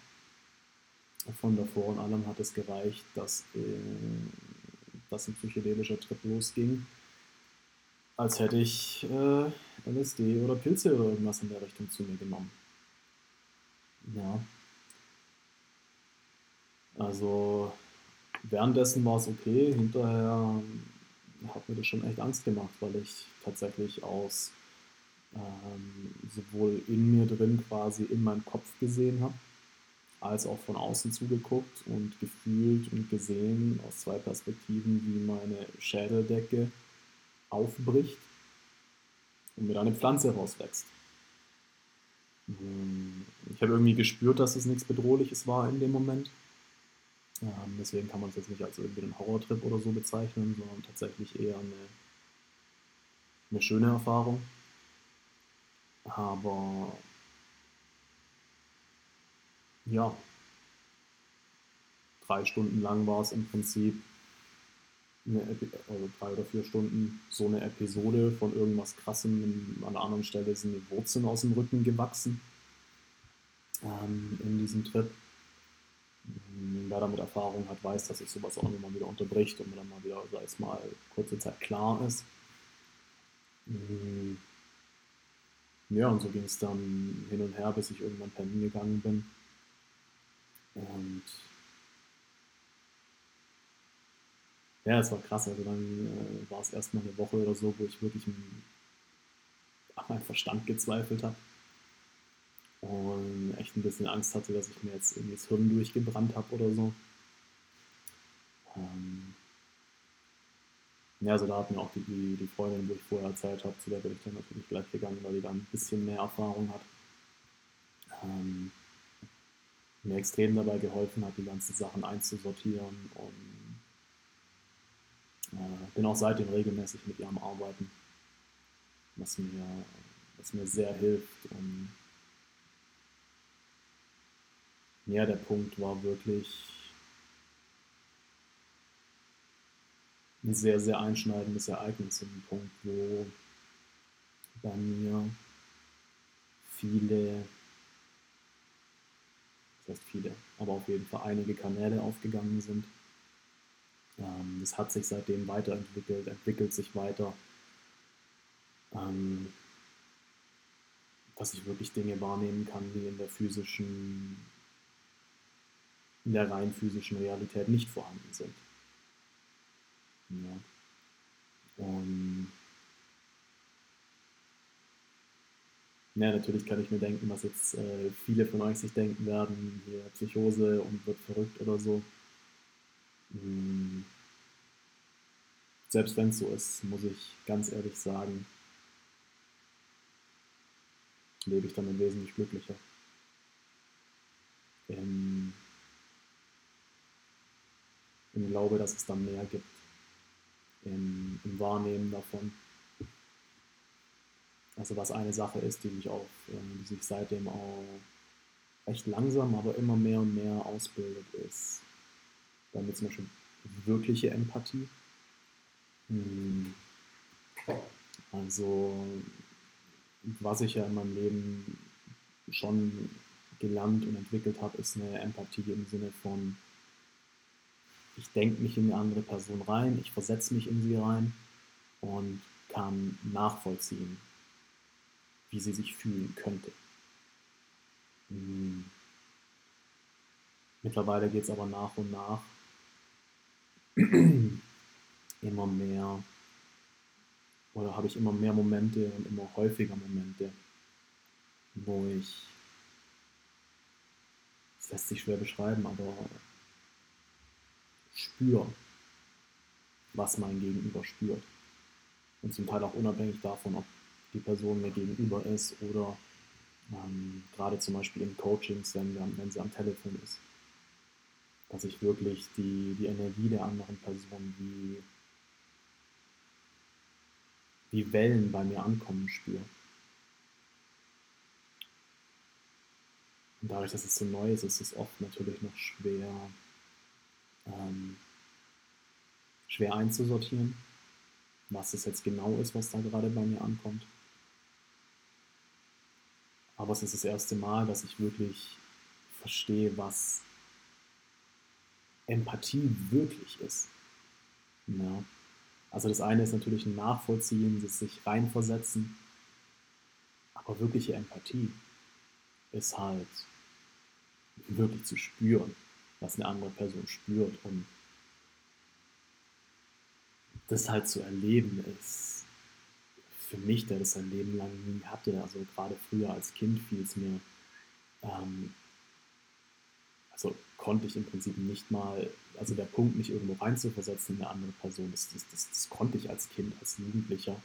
von davor und allem hat es gereicht, dass, äh, dass ein psychedelischer Trip losging, als hätte ich äh, LSD oder Pilze oder irgendwas in der Richtung zu mir genommen. Ja. Also währenddessen war es okay, hinterher hat mir das schon echt Angst gemacht, weil ich tatsächlich aus ähm, sowohl in mir drin quasi in meinem Kopf gesehen habe, als auch von außen zugeguckt und gefühlt und gesehen aus zwei Perspektiven, wie meine Schädeldecke aufbricht und mir eine Pflanze rauswächst. Ähm, ich habe irgendwie gespürt, dass es nichts Bedrohliches war in dem Moment. Ähm, deswegen kann man es jetzt nicht als irgendwie einen Horrortrip oder so bezeichnen, sondern tatsächlich eher eine, eine schöne Erfahrung. Aber ja, drei Stunden lang war es im Prinzip, also drei oder vier Stunden, so eine Episode von irgendwas Krassem. An der anderen Stelle sind die Wurzeln aus dem Rücken gewachsen ähm, in diesem Trip. Wer damit Erfahrung hat, weiß, dass sich sowas auch immer wieder unterbricht und man dann mal wieder, sei es mal, kurze Zeit klar ist. Mhm ja, und so ging es dann hin und her, bis ich irgendwann pennen gegangen bin. Und ja, es war krass. Also dann äh, war es erstmal eine Woche oder so, wo ich wirklich an meinen Verstand gezweifelt habe. Und echt ein bisschen Angst hatte, dass ich mir jetzt irgendwie das Hirn durchgebrannt habe oder so. Ähm, ja, also da hat mir auch die, die, die Freundin, wo ich vorher erzählt habe, zu der bin ich dann natürlich gleich gegangen, weil die da ein bisschen mehr Erfahrung hat. Ähm, mir extrem dabei geholfen hat, die ganzen Sachen einzusortieren und bin auch seitdem regelmäßig mit ihr am Arbeiten, was mir, was mir sehr hilft. Und ja, der Punkt war wirklich, ein sehr, sehr einschneidendes Ereignis, ein Punkt, wo bei mir viele, das heißt viele, aber auf jeden Fall einige Kanäle aufgegangen sind, es hat sich seitdem weiterentwickelt, entwickelt sich weiter. Ähm, dass ich wirklich Dinge wahrnehmen kann, die in der physischen, in der rein physischen Realität nicht vorhanden sind. Ja. Und ja, natürlich kann ich mir denken, was jetzt äh, viele von euch sich denken werden, hier Psychose und wird verrückt oder so. Hm. Selbst wenn es so ist, muss ich ganz ehrlich sagen, lebe ich damit wesentlich glücklicher. Im, Im Glaube, dass es dann mehr gibt. Im, im Wahrnehmen davon. Also was eine Sache ist, die sich auch, die sich seitdem auch recht langsam, aber immer mehr und mehr ausbildet, ist damit zum Beispiel wirkliche Empathie. Hm. Also was ich ja in meinem Leben schon gelernt und entwickelt habe, ist eine Empathie im Sinne von, ich denke mich in eine andere Person rein, ich versetze mich in sie rein und kann nachvollziehen, wie sie sich fühlen könnte. Hm. Mittlerweile geht es aber nach und nach (clears throat) immer mehr oder habe ich immer mehr Momente und immer häufiger Momente, wo ich, das lässt sich schwer beschreiben, aber spüre, was mein Gegenüber spürt. Und zum Teil auch unabhängig davon, ob die Person mir gegenüber ist oder ähm, gerade zum Beispiel in Coachings, wenn, wenn sie am Telefon ist. Dass ich wirklich die, die Energie der anderen Person wie wie Wellen bei mir ankommen spüre. Und dadurch, dass es so neu ist, ist es oft natürlich noch schwer, ähm, schwer einzusortieren, was es jetzt genau ist, was da gerade bei mir ankommt. Aber es ist das erste Mal, dass ich wirklich verstehe, was Empathie wirklich ist. Ja. Also das eine ist natürlich ein Nachvollziehen, sich reinversetzen, aber wirkliche Empathie ist halt wirklich zu spüren, was eine andere Person spürt und das halt zu erleben ist für mich, der das sein Leben lang nie hatte, also gerade früher als Kind fiel es mir, ähm, also konnte ich im Prinzip nicht mal, also der Punkt, mich irgendwo reinzuversetzen in eine andere Person, das, das, das, das konnte ich als Kind, als Jugendlicher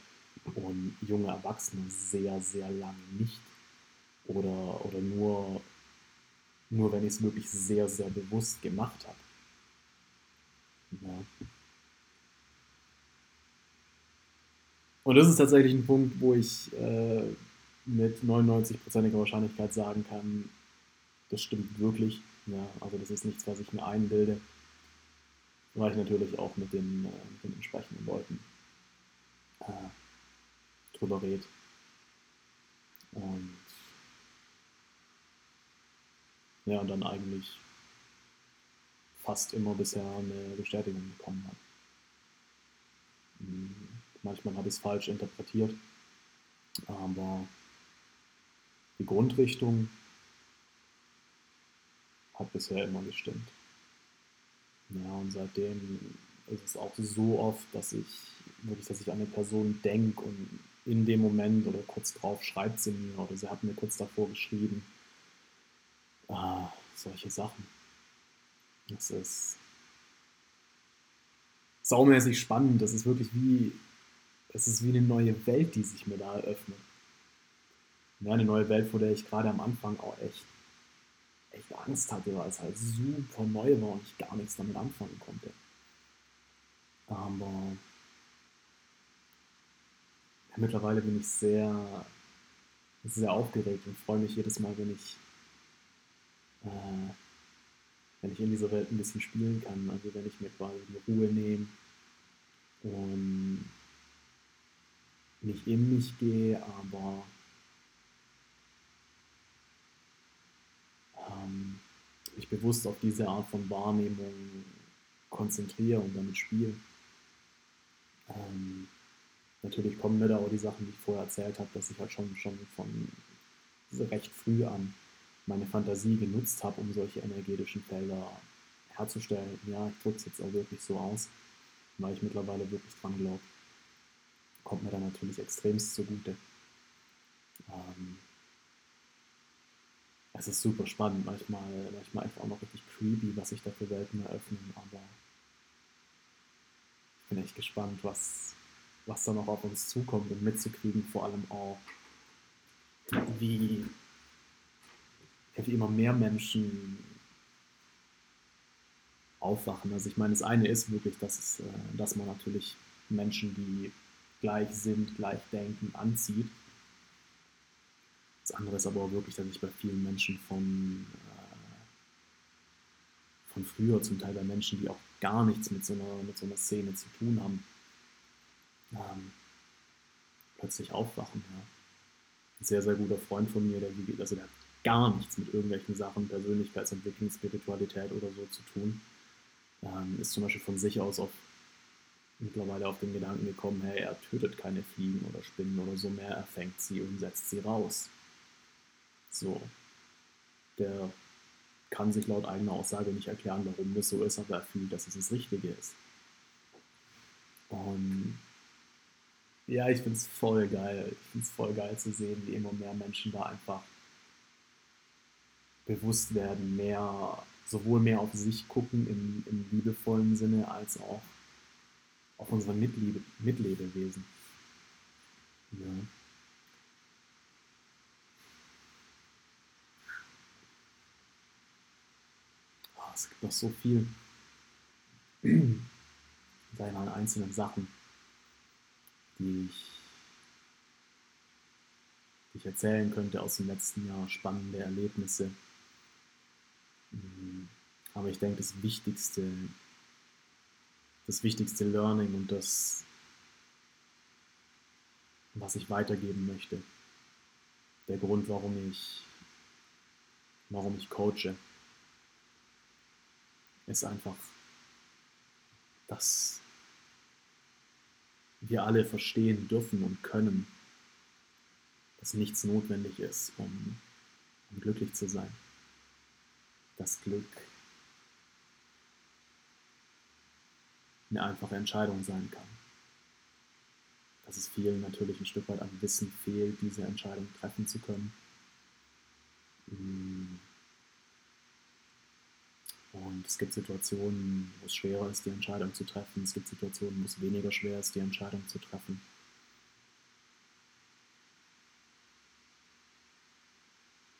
und junge Erwachsene sehr, sehr lange nicht. Oder, oder nur, nur wenn ich es wirklich sehr, sehr bewusst gemacht habe. Ja. Und das ist tatsächlich ein Punkt, wo ich äh, mit 99%iger Wahrscheinlichkeit sagen kann, das stimmt wirklich. Ja, also das ist nichts, was ich mir einbilde, weil ich natürlich auch mit den, äh, den entsprechenden Leuten äh, drüber rede. Und ja, und dann eigentlich fast immer bisher eine Bestätigung bekommen habe. Hm, manchmal habe ich es falsch interpretiert, aber die Grundrichtung hat bisher immer gestimmt. Ja, und seitdem ist es auch so oft, dass ich wirklich, dass ich an eine Person denke und in dem Moment oder kurz drauf schreibt sie mir oder sie hat mir kurz davor geschrieben. Ah, solche Sachen. Das ist saumäßig spannend. Das ist wirklich wie, es ist wie eine neue Welt, die sich mir da eröffnet. Ja, eine neue Welt, vor der ich gerade am Anfang auch echt echt Angst hatte, weil es halt super neu war und ich gar nichts damit anfangen konnte. Aber ja, mittlerweile bin ich sehr, sehr aufgeregt und freue mich jedes Mal, wenn ich, äh, wenn ich in dieser Welt ein bisschen spielen kann. Also wenn ich mir quasi die Ruhe nehme und nicht in mich gehe, aber ähm, mich bewusst auf diese Art von Wahrnehmung konzentriere und damit spiele. Ähm, natürlich kommen mir da auch die Sachen, die ich vorher erzählt habe, dass ich halt schon, schon von recht früh an meine Fantasie genutzt habe, um solche energetischen Felder herzustellen. Ja, ich drücke es jetzt auch wirklich so aus, weil ich mittlerweile wirklich dran glaube. Kommt mir da natürlich extremst zugute. Ähm, es ist super spannend, manchmal, manchmal einfach auch noch richtig creepy, was sich da für Welten eröffnen, aber ich bin echt gespannt, was, was da noch auf uns zukommt und mitzukriegen, vor allem auch, wie, wie immer mehr Menschen aufwachen. Also ich meine, das eine ist wirklich, dass, es, äh, dass man natürlich Menschen, die gleich sind, gleich denken, anzieht. Das andere ist aber auch wirklich, dass ich bei vielen Menschen von, äh, von früher, zum Teil bei Menschen, die auch gar nichts mit so einer, mit so einer Szene zu tun haben, ähm, plötzlich aufwachen. Ja. Ein sehr, sehr guter Freund von mir, der, also der hat gar nichts mit irgendwelchen Sachen, Persönlichkeitsentwicklung, Spiritualität oder so zu tun, ähm, ist zum Beispiel von sich aus auf mittlerweile auf den Gedanken gekommen, hey, er tötet keine Fliegen oder Spinnen oder so mehr, er fängt sie und setzt sie raus. So. Der kann sich laut eigener Aussage nicht erklären, warum das so ist, aber er fühlt, dass es das Richtige ist. Und ja, ich finde es voll geil. Ich finde es voll geil zu sehen, wie immer mehr Menschen da einfach bewusst werden, mehr, sowohl mehr auf sich gucken im, im liebevollen Sinne, als auch auf unsere Mitliebe, Mitlebewesen. Ja. Es gibt noch so viel, (clears throat) sei mal, einzelnen Sachen, die ich, die ich erzählen könnte aus dem letzten Jahr, spannende Erlebnisse. Mm, aber ich denke, das Wichtigste, das wichtigste Learning und das, was ich weitergeben möchte, der Grund, warum ich, warum ich coache, ist einfach, dass wir alle verstehen dürfen und können, dass nichts notwendig ist, um, um glücklich zu sein. Das Glück eine einfache Entscheidung sein kann. Dass es vielen natürlich ein Stück weit an Wissen fehlt, diese Entscheidung treffen zu können. Und es gibt Situationen, wo es schwerer ist, die Entscheidung zu treffen. Es gibt Situationen, wo es weniger schwer ist, die Entscheidung zu treffen.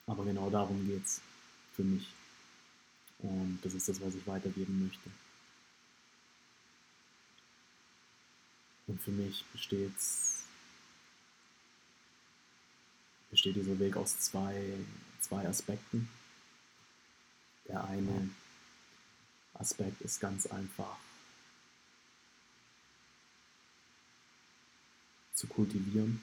Aber genau darum geht es für mich. Und das ist das, was ich weitergeben möchte. Und für mich besteht's, besteht dieser Weg aus zwei, zwei Aspekten. Der eine Aspekt ist ganz einfach zu kultivieren,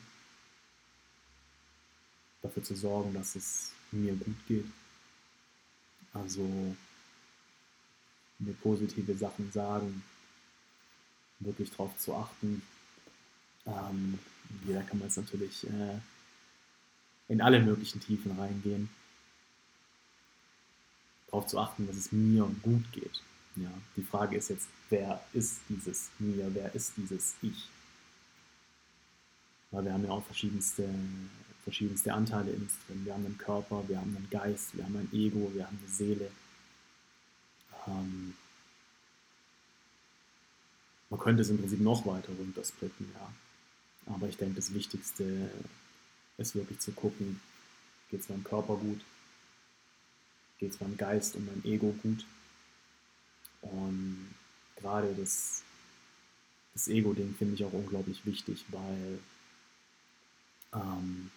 dafür zu sorgen, dass es mir gut geht. Also mir positive Sachen sagen, wirklich darauf zu achten. Ähm, jeder kann man jetzt natürlich äh, in alle möglichen Tiefen reingehen darauf zu achten, dass es mir gut geht. Ja, die Frage ist jetzt, wer ist dieses mir, wer ist dieses Ich? Weil wir haben ja auch verschiedenste, verschiedenste Anteile in uns drin. Wir haben einen Körper, wir haben einen Geist, wir haben ein Ego, wir haben eine Seele. Ähm, man könnte es im Prinzip noch weiter runtersplitten, ja. Aber ich denke, das Wichtigste ist wirklich zu gucken, geht es meinem Körper gut, geht es meinem Geist und meinem Ego gut. Und gerade das, das Ego-Ding finde ich auch unglaublich wichtig, weil ähm,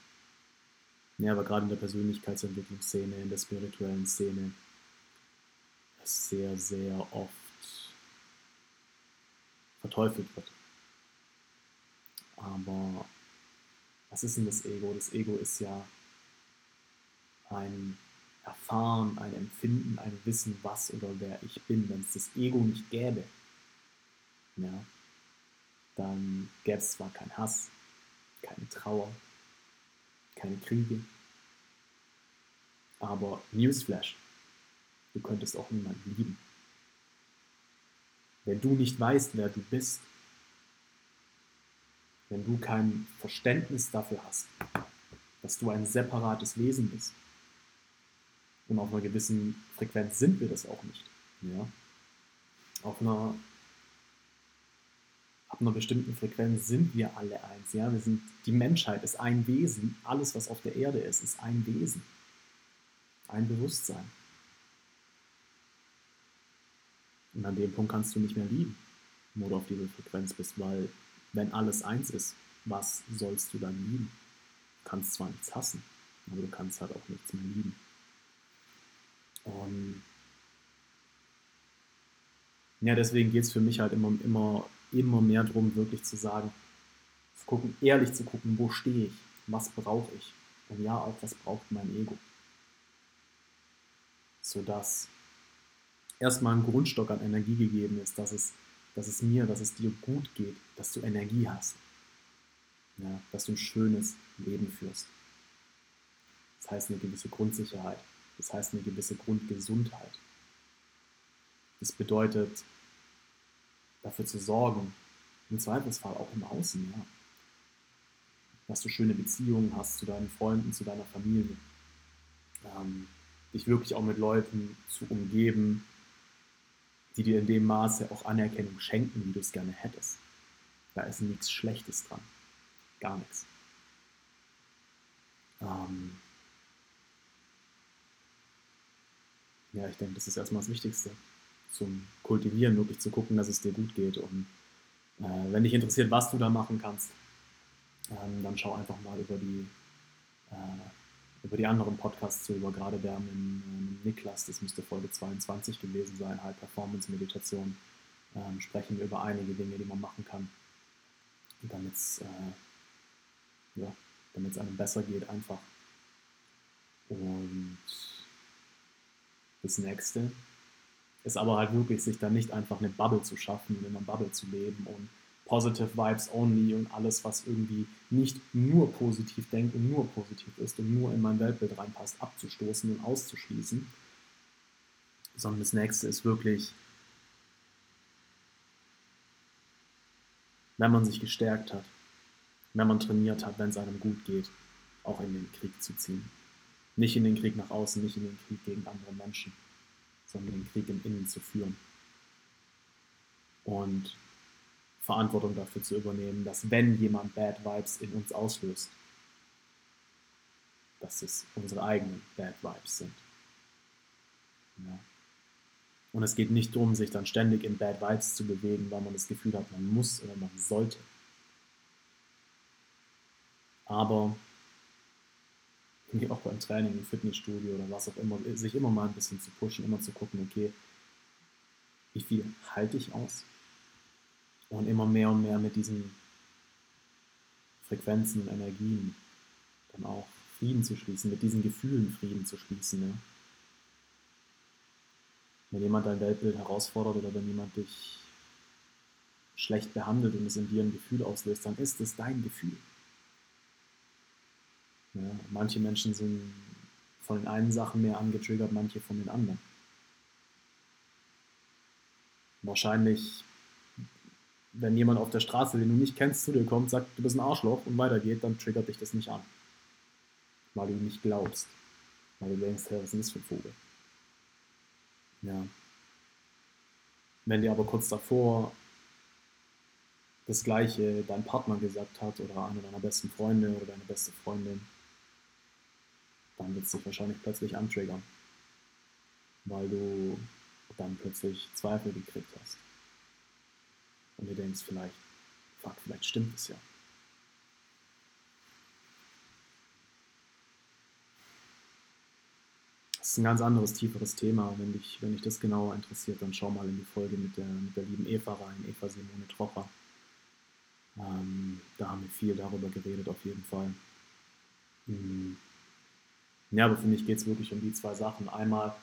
ja, aber gerade in der Persönlichkeitsentwicklungsszene, in der spirituellen Szene, es sehr, sehr oft verteufelt wird. Aber was ist denn das Ego? Das Ego ist ja ein Erfahren, ein Empfinden, ein Wissen, was oder wer ich bin. Wenn es das Ego nicht gäbe, ja, dann gäbe es zwar keinen Hass, keine Trauer, keine Kriege, aber Newsflash, du könntest auch niemanden lieben. Wenn du nicht weißt, wer du bist, wenn du kein Verständnis dafür hast, dass du ein separates Wesen bist, und auf einer gewissen Frequenz sind wir das auch nicht. Ja? Auf einer, ab einer bestimmten Frequenz sind wir alle eins. Ja? Wir sind, die Menschheit ist ein Wesen. Alles, was auf der Erde ist, ist ein Wesen. Ein Bewusstsein. Und an dem Punkt kannst du nicht mehr lieben, wo du auf dieser Frequenz bist, weil wenn alles eins ist, was sollst du dann lieben? Du kannst zwar nichts hassen, aber du kannst halt auch nichts mehr lieben. Und ja, deswegen geht es für mich halt immer, immer, immer mehr darum, wirklich zu sagen, zu gucken, ehrlich zu gucken, wo stehe ich, was brauche ich und ja auch, was braucht mein Ego. Sodass erstmal ein Grundstock an Energie gegeben ist, dass es, dass es mir, dass es dir gut geht, dass du Energie hast, ja, dass du ein schönes Leben führst. Das heißt eine gewisse Grundsicherheit, das heißt eine gewisse Grundgesundheit. Das bedeutet, dafür zu sorgen, im Zweifelsfall auch im Außen, ja. Dass du schöne Beziehungen hast zu deinen Freunden, zu deiner Familie. Ähm, dich wirklich auch mit Leuten zu umgeben, die dir in dem Maße auch Anerkennung schenken, wie du es gerne hättest. Da ist nichts Schlechtes dran. Gar nichts. Ähm, ja, ich denke, das ist erstmal das Wichtigste. Zum Kultivieren, wirklich zu gucken, dass es dir gut geht. Und äh, wenn dich interessiert, was du da machen kannst, ähm, dann schau einfach mal über die, äh, über die anderen Podcasts über gerade der mit, mit Niklas, das müsste Folge 22 gewesen sein, High Performance Meditation, ähm, sprechen wir über einige Dinge, die man machen kann, damit es äh, ja, einem besser geht einfach. Und das nächste ist aber halt wirklich, sich dann nicht einfach eine Bubble zu schaffen und in einer Bubble zu leben und positive Vibes only und alles, was irgendwie nicht nur positiv denkt und nur positiv ist und nur in mein Weltbild reinpasst, abzustoßen und auszuschließen. Sondern das nächste ist wirklich, wenn man sich gestärkt hat, wenn man trainiert hat, wenn es einem gut geht, auch in den Krieg zu ziehen. Nicht in den Krieg nach außen, nicht in den Krieg gegen andere Menschen, sondern den Krieg im Innen zu führen. Und Verantwortung dafür zu übernehmen, dass wenn jemand Bad Vibes in uns auslöst, dass es unsere eigenen Bad Vibes sind. Ja. Und es geht nicht darum, sich dann ständig in Bad Vibes zu bewegen, weil man das Gefühl hat, man muss oder man sollte. Aber auch beim Training im Fitnessstudio oder was auch immer, sich immer mal ein bisschen zu pushen, immer zu gucken, okay, wie viel halte ich aus? Und immer mehr und mehr mit diesen Frequenzen und Energien dann auch Frieden zu schließen, mit diesen Gefühlen Frieden zu schließen. Ne? Wenn jemand dein Weltbild herausfordert oder wenn jemand dich schlecht behandelt und es in dir ein Gefühl auslöst, dann ist es dein Gefühl. Ja, manche Menschen sind von den einen Sachen mehr angetriggert, manche von den anderen. Wahrscheinlich, wenn jemand auf der Straße, den du nicht kennst, zu dir kommt, sagt, du bist ein Arschloch und weitergeht, dann triggert dich das nicht an. Weil du nicht glaubst. Weil du denkst, hey, was ist das für ein Vogel? Ja. Wenn dir aber kurz davor das Gleiche dein Partner gesagt hat oder einer deiner besten Freunde oder deine beste Freundin, dann wird es dich wahrscheinlich plötzlich antriggern, weil du dann plötzlich Zweifel gekriegt hast. Und du denkst vielleicht, fuck, vielleicht stimmt es ja. Das ist ein ganz anderes, tieferes Thema. Wenn dich, wenn dich das genauer interessiert, dann schau mal in die Folge mit der, mit der lieben Eva rein, Eva Simone Trocher. Ähm, da haben wir viel darüber geredet, auf jeden Fall. Mhm Ja, aber für mich geht es wirklich um die zwei Sachen. Einmal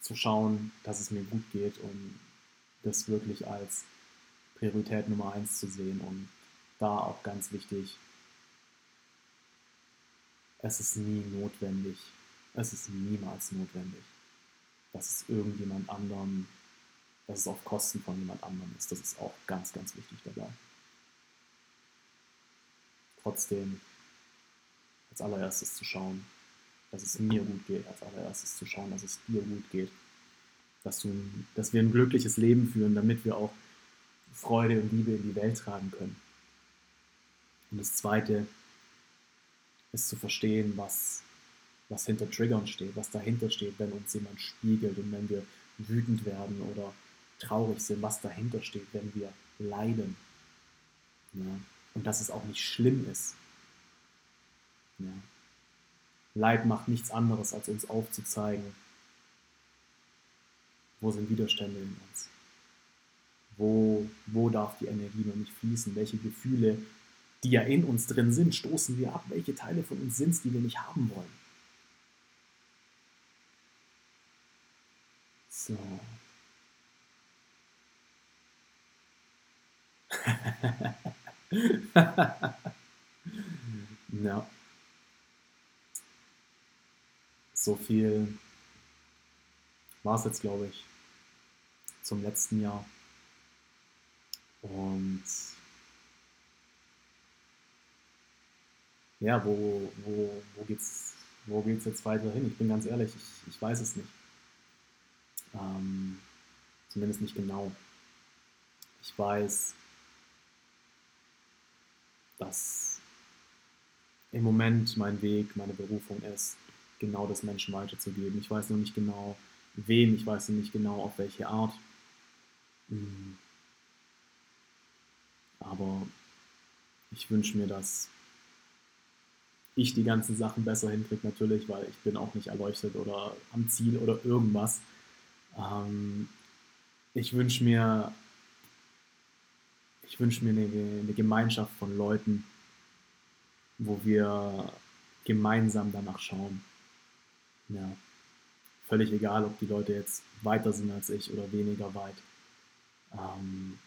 zu schauen, dass es mir gut geht und das wirklich als Priorität Nummer eins zu sehen. Und da auch ganz wichtig, es ist nie notwendig, es ist niemals notwendig, dass es irgendjemand anderem, dass es auf Kosten von jemand anderem ist. Das ist auch ganz, ganz wichtig dabei. Trotzdem als allererstes zu schauen, dass es mir gut geht, als allererstes zu schauen, dass es dir gut geht, dass, du, dass wir ein glückliches Leben führen, damit wir auch Freude und Liebe in die Welt tragen können. Und das Zweite ist zu verstehen, was, was hinter Triggern steht, was dahinter steht, wenn uns jemand spiegelt und wenn wir wütend werden oder traurig sind, was dahinter steht, wenn wir leiden. Ja? Und dass es auch nicht schlimm ist. Ja? Leid macht nichts anderes, als uns aufzuzeigen, wo sind Widerstände in uns. Wo, wo darf die Energie noch nicht fließen? Welche Gefühle, die ja in uns drin sind, stoßen wir ab? Welche Teile von uns sind es, die wir nicht haben wollen? So. (laughs) ja. So viel war es jetzt, glaube ich, zum letzten Jahr. Und ja, wo, wo, wo geht's, wo geht's jetzt weiter hin? Ich bin ganz ehrlich, ich, ich weiß es nicht. Ähm, zumindest nicht genau. Ich weiß, dass im Moment mein Weg, meine Berufung ist, genau das Menschen weiterzugeben. Ich weiß noch nicht genau, wem, ich weiß noch nicht genau, auf welche Art. Hm. Aber ich wünsche mir, dass ich die ganzen Sachen besser hinkriege, natürlich, weil ich bin auch nicht erleuchtet oder am Ziel oder irgendwas. Ähm, ich wünsche mir, ich wünsche mir eine, eine Gemeinschaft von Leuten, wo wir gemeinsam danach schauen. Ja. Völlig egal, ob die Leute jetzt weiter sind als ich oder weniger weit. Ähm,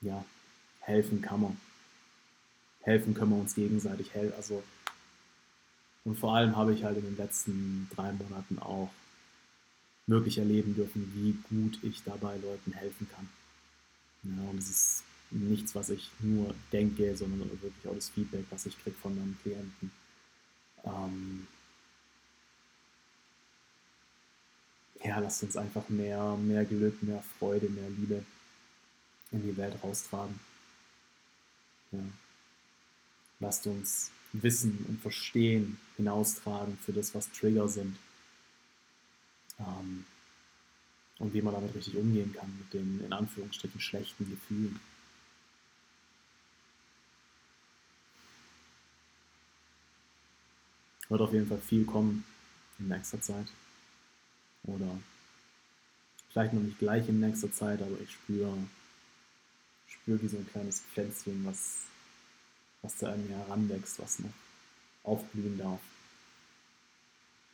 ja, helfen kann man. Helfen können wir uns gegenseitig. Also, und vor allem habe ich halt in den letzten drei Monaten auch wirklich erleben dürfen, wie gut ich dabei Leuten helfen kann. Ja, und es ist nichts, was ich nur denke, sondern wirklich auch das Feedback, was ich kriege von meinen Klienten. Ähm ja, lasst uns einfach mehr, mehr Glück, mehr Freude, mehr Liebe in die Welt raustragen. Ja. Lasst uns Wissen und Verstehen hinaustragen für das, was Trigger sind. Ähm, und wie man damit richtig umgehen kann, mit den in Anführungsstrichen schlechten Gefühlen. Wird auf jeden Fall viel kommen in nächster Zeit. Oder vielleicht noch nicht gleich in nächster Zeit, aber ich spüre, spüre wie so ein kleines Pflänzchen, was, was zu einem heranwächst, was noch aufblühen darf.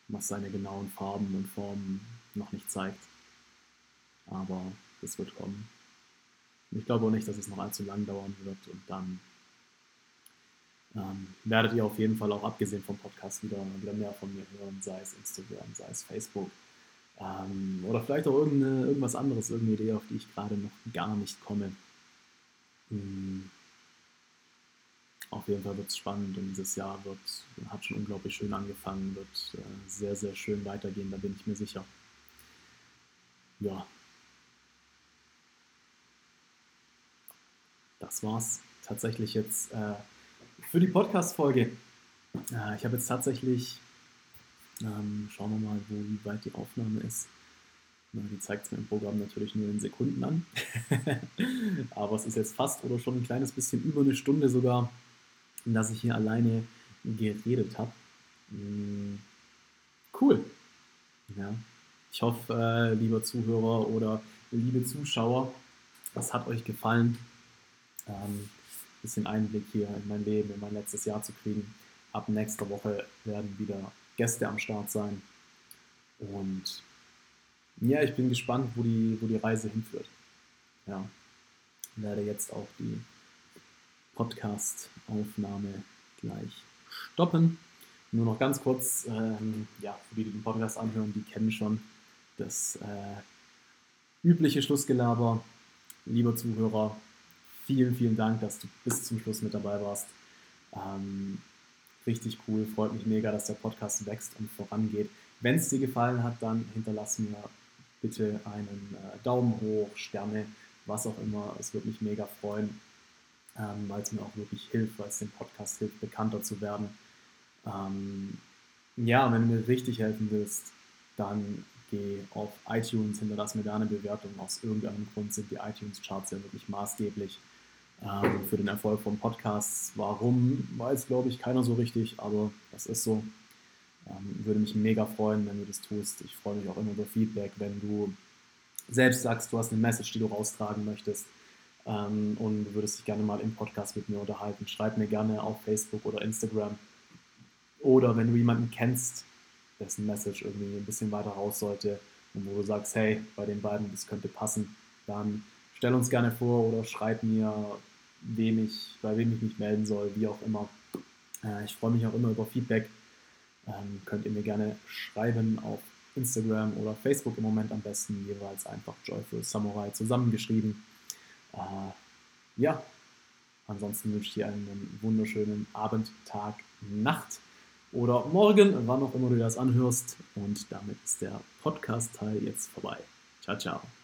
Was seine genauen Farben und Formen noch nicht zeigt. Aber das wird kommen. ich glaube auch nicht, dass es noch allzu lang dauern wird und dann ähm, werdet ihr auf jeden Fall auch abgesehen vom Podcast wieder, wieder mehr von mir hören, sei es Instagram, sei es Facebook ähm, oder vielleicht auch irgendwas anderes, irgendeine Idee, auf die ich gerade noch gar nicht komme. Mhm. Auf jeden Fall wird es spannend und dieses Jahr wird, hat schon unglaublich schön angefangen, wird äh, sehr, sehr schön weitergehen, da bin ich mir sicher. Ja. Das war's tatsächlich jetzt. Äh, für die Podcast-Folge. Äh, ich habe jetzt tatsächlich, ähm, schauen wir mal, wo, wie weit die Aufnahme ist. Na, die zeigt es mir im Programm natürlich nur in Sekunden an. (laughs) Aber es ist jetzt fast oder schon ein kleines bisschen über eine Stunde sogar, dass ich hier alleine geredet habe. Hm, cool. Ja. Ich hoffe, äh, lieber Zuhörer oder liebe Zuschauer, das hat euch gefallen. Ähm, bisschen Einblick hier in mein Leben, in mein letztes Jahr zu kriegen. ab nächster Woche werden wieder Gäste am Start sein. Und ja, ich bin gespannt, wo die, wo die Reise hinführt. Ja, werde jetzt auch die Podcast-Aufnahme gleich stoppen. Nur noch ganz kurz, ähm, ja, für die, die den Podcast anhören, die kennen schon das äh, übliche Schlussgelaber. Lieber Zuhörer, vielen, vielen Dank, dass du bis zum Schluss mit dabei warst. Ähm, richtig cool, freut mich mega, dass der Podcast wächst und vorangeht. Wenn es dir gefallen hat, dann hinterlass mir bitte einen äh, Daumen hoch, Sterne, was auch immer. Es würde mich mega freuen, ähm, weil es mir auch wirklich hilft, weil es dem Podcast hilft, bekannter zu werden. Ähm, ja, wenn du mir richtig helfen willst, dann geh auf iTunes, hinterlass mir da eine Bewertung. Aus irgendeinem Grund sind die iTunes-Charts ja wirklich maßgeblich ähm, für den Erfolg von Podcasts. Warum, weiß glaube ich keiner so richtig, aber das ist so. Ähm, würde mich mega freuen, wenn du das tust. Ich freue mich auch immer über Feedback, wenn du selbst sagst, du hast eine Message, die du raustragen möchtest ähm, und du würdest dich gerne mal im Podcast mit mir unterhalten. Schreib mir gerne auf Facebook oder Instagram. Oder wenn du jemanden kennst, dessen Message irgendwie ein bisschen weiter raus sollte und wo du sagst, hey, bei den beiden, das könnte passen, dann stell uns gerne vor oder schreib mir, wem ich, bei wem ich mich melden soll, wie auch immer. Äh, ich freue mich auch immer über Feedback. Ähm, könnt ihr mir gerne schreiben auf Instagram oder Facebook im Moment am besten, jeweils einfach Joyful Samurai zusammengeschrieben. Äh, ja, ansonsten wünsche ich dir einen wunderschönen Abend, Tag, Nacht oder morgen, wann auch immer du das anhörst. Und damit ist der Podcast-Teil jetzt vorbei. Ciao, ciao.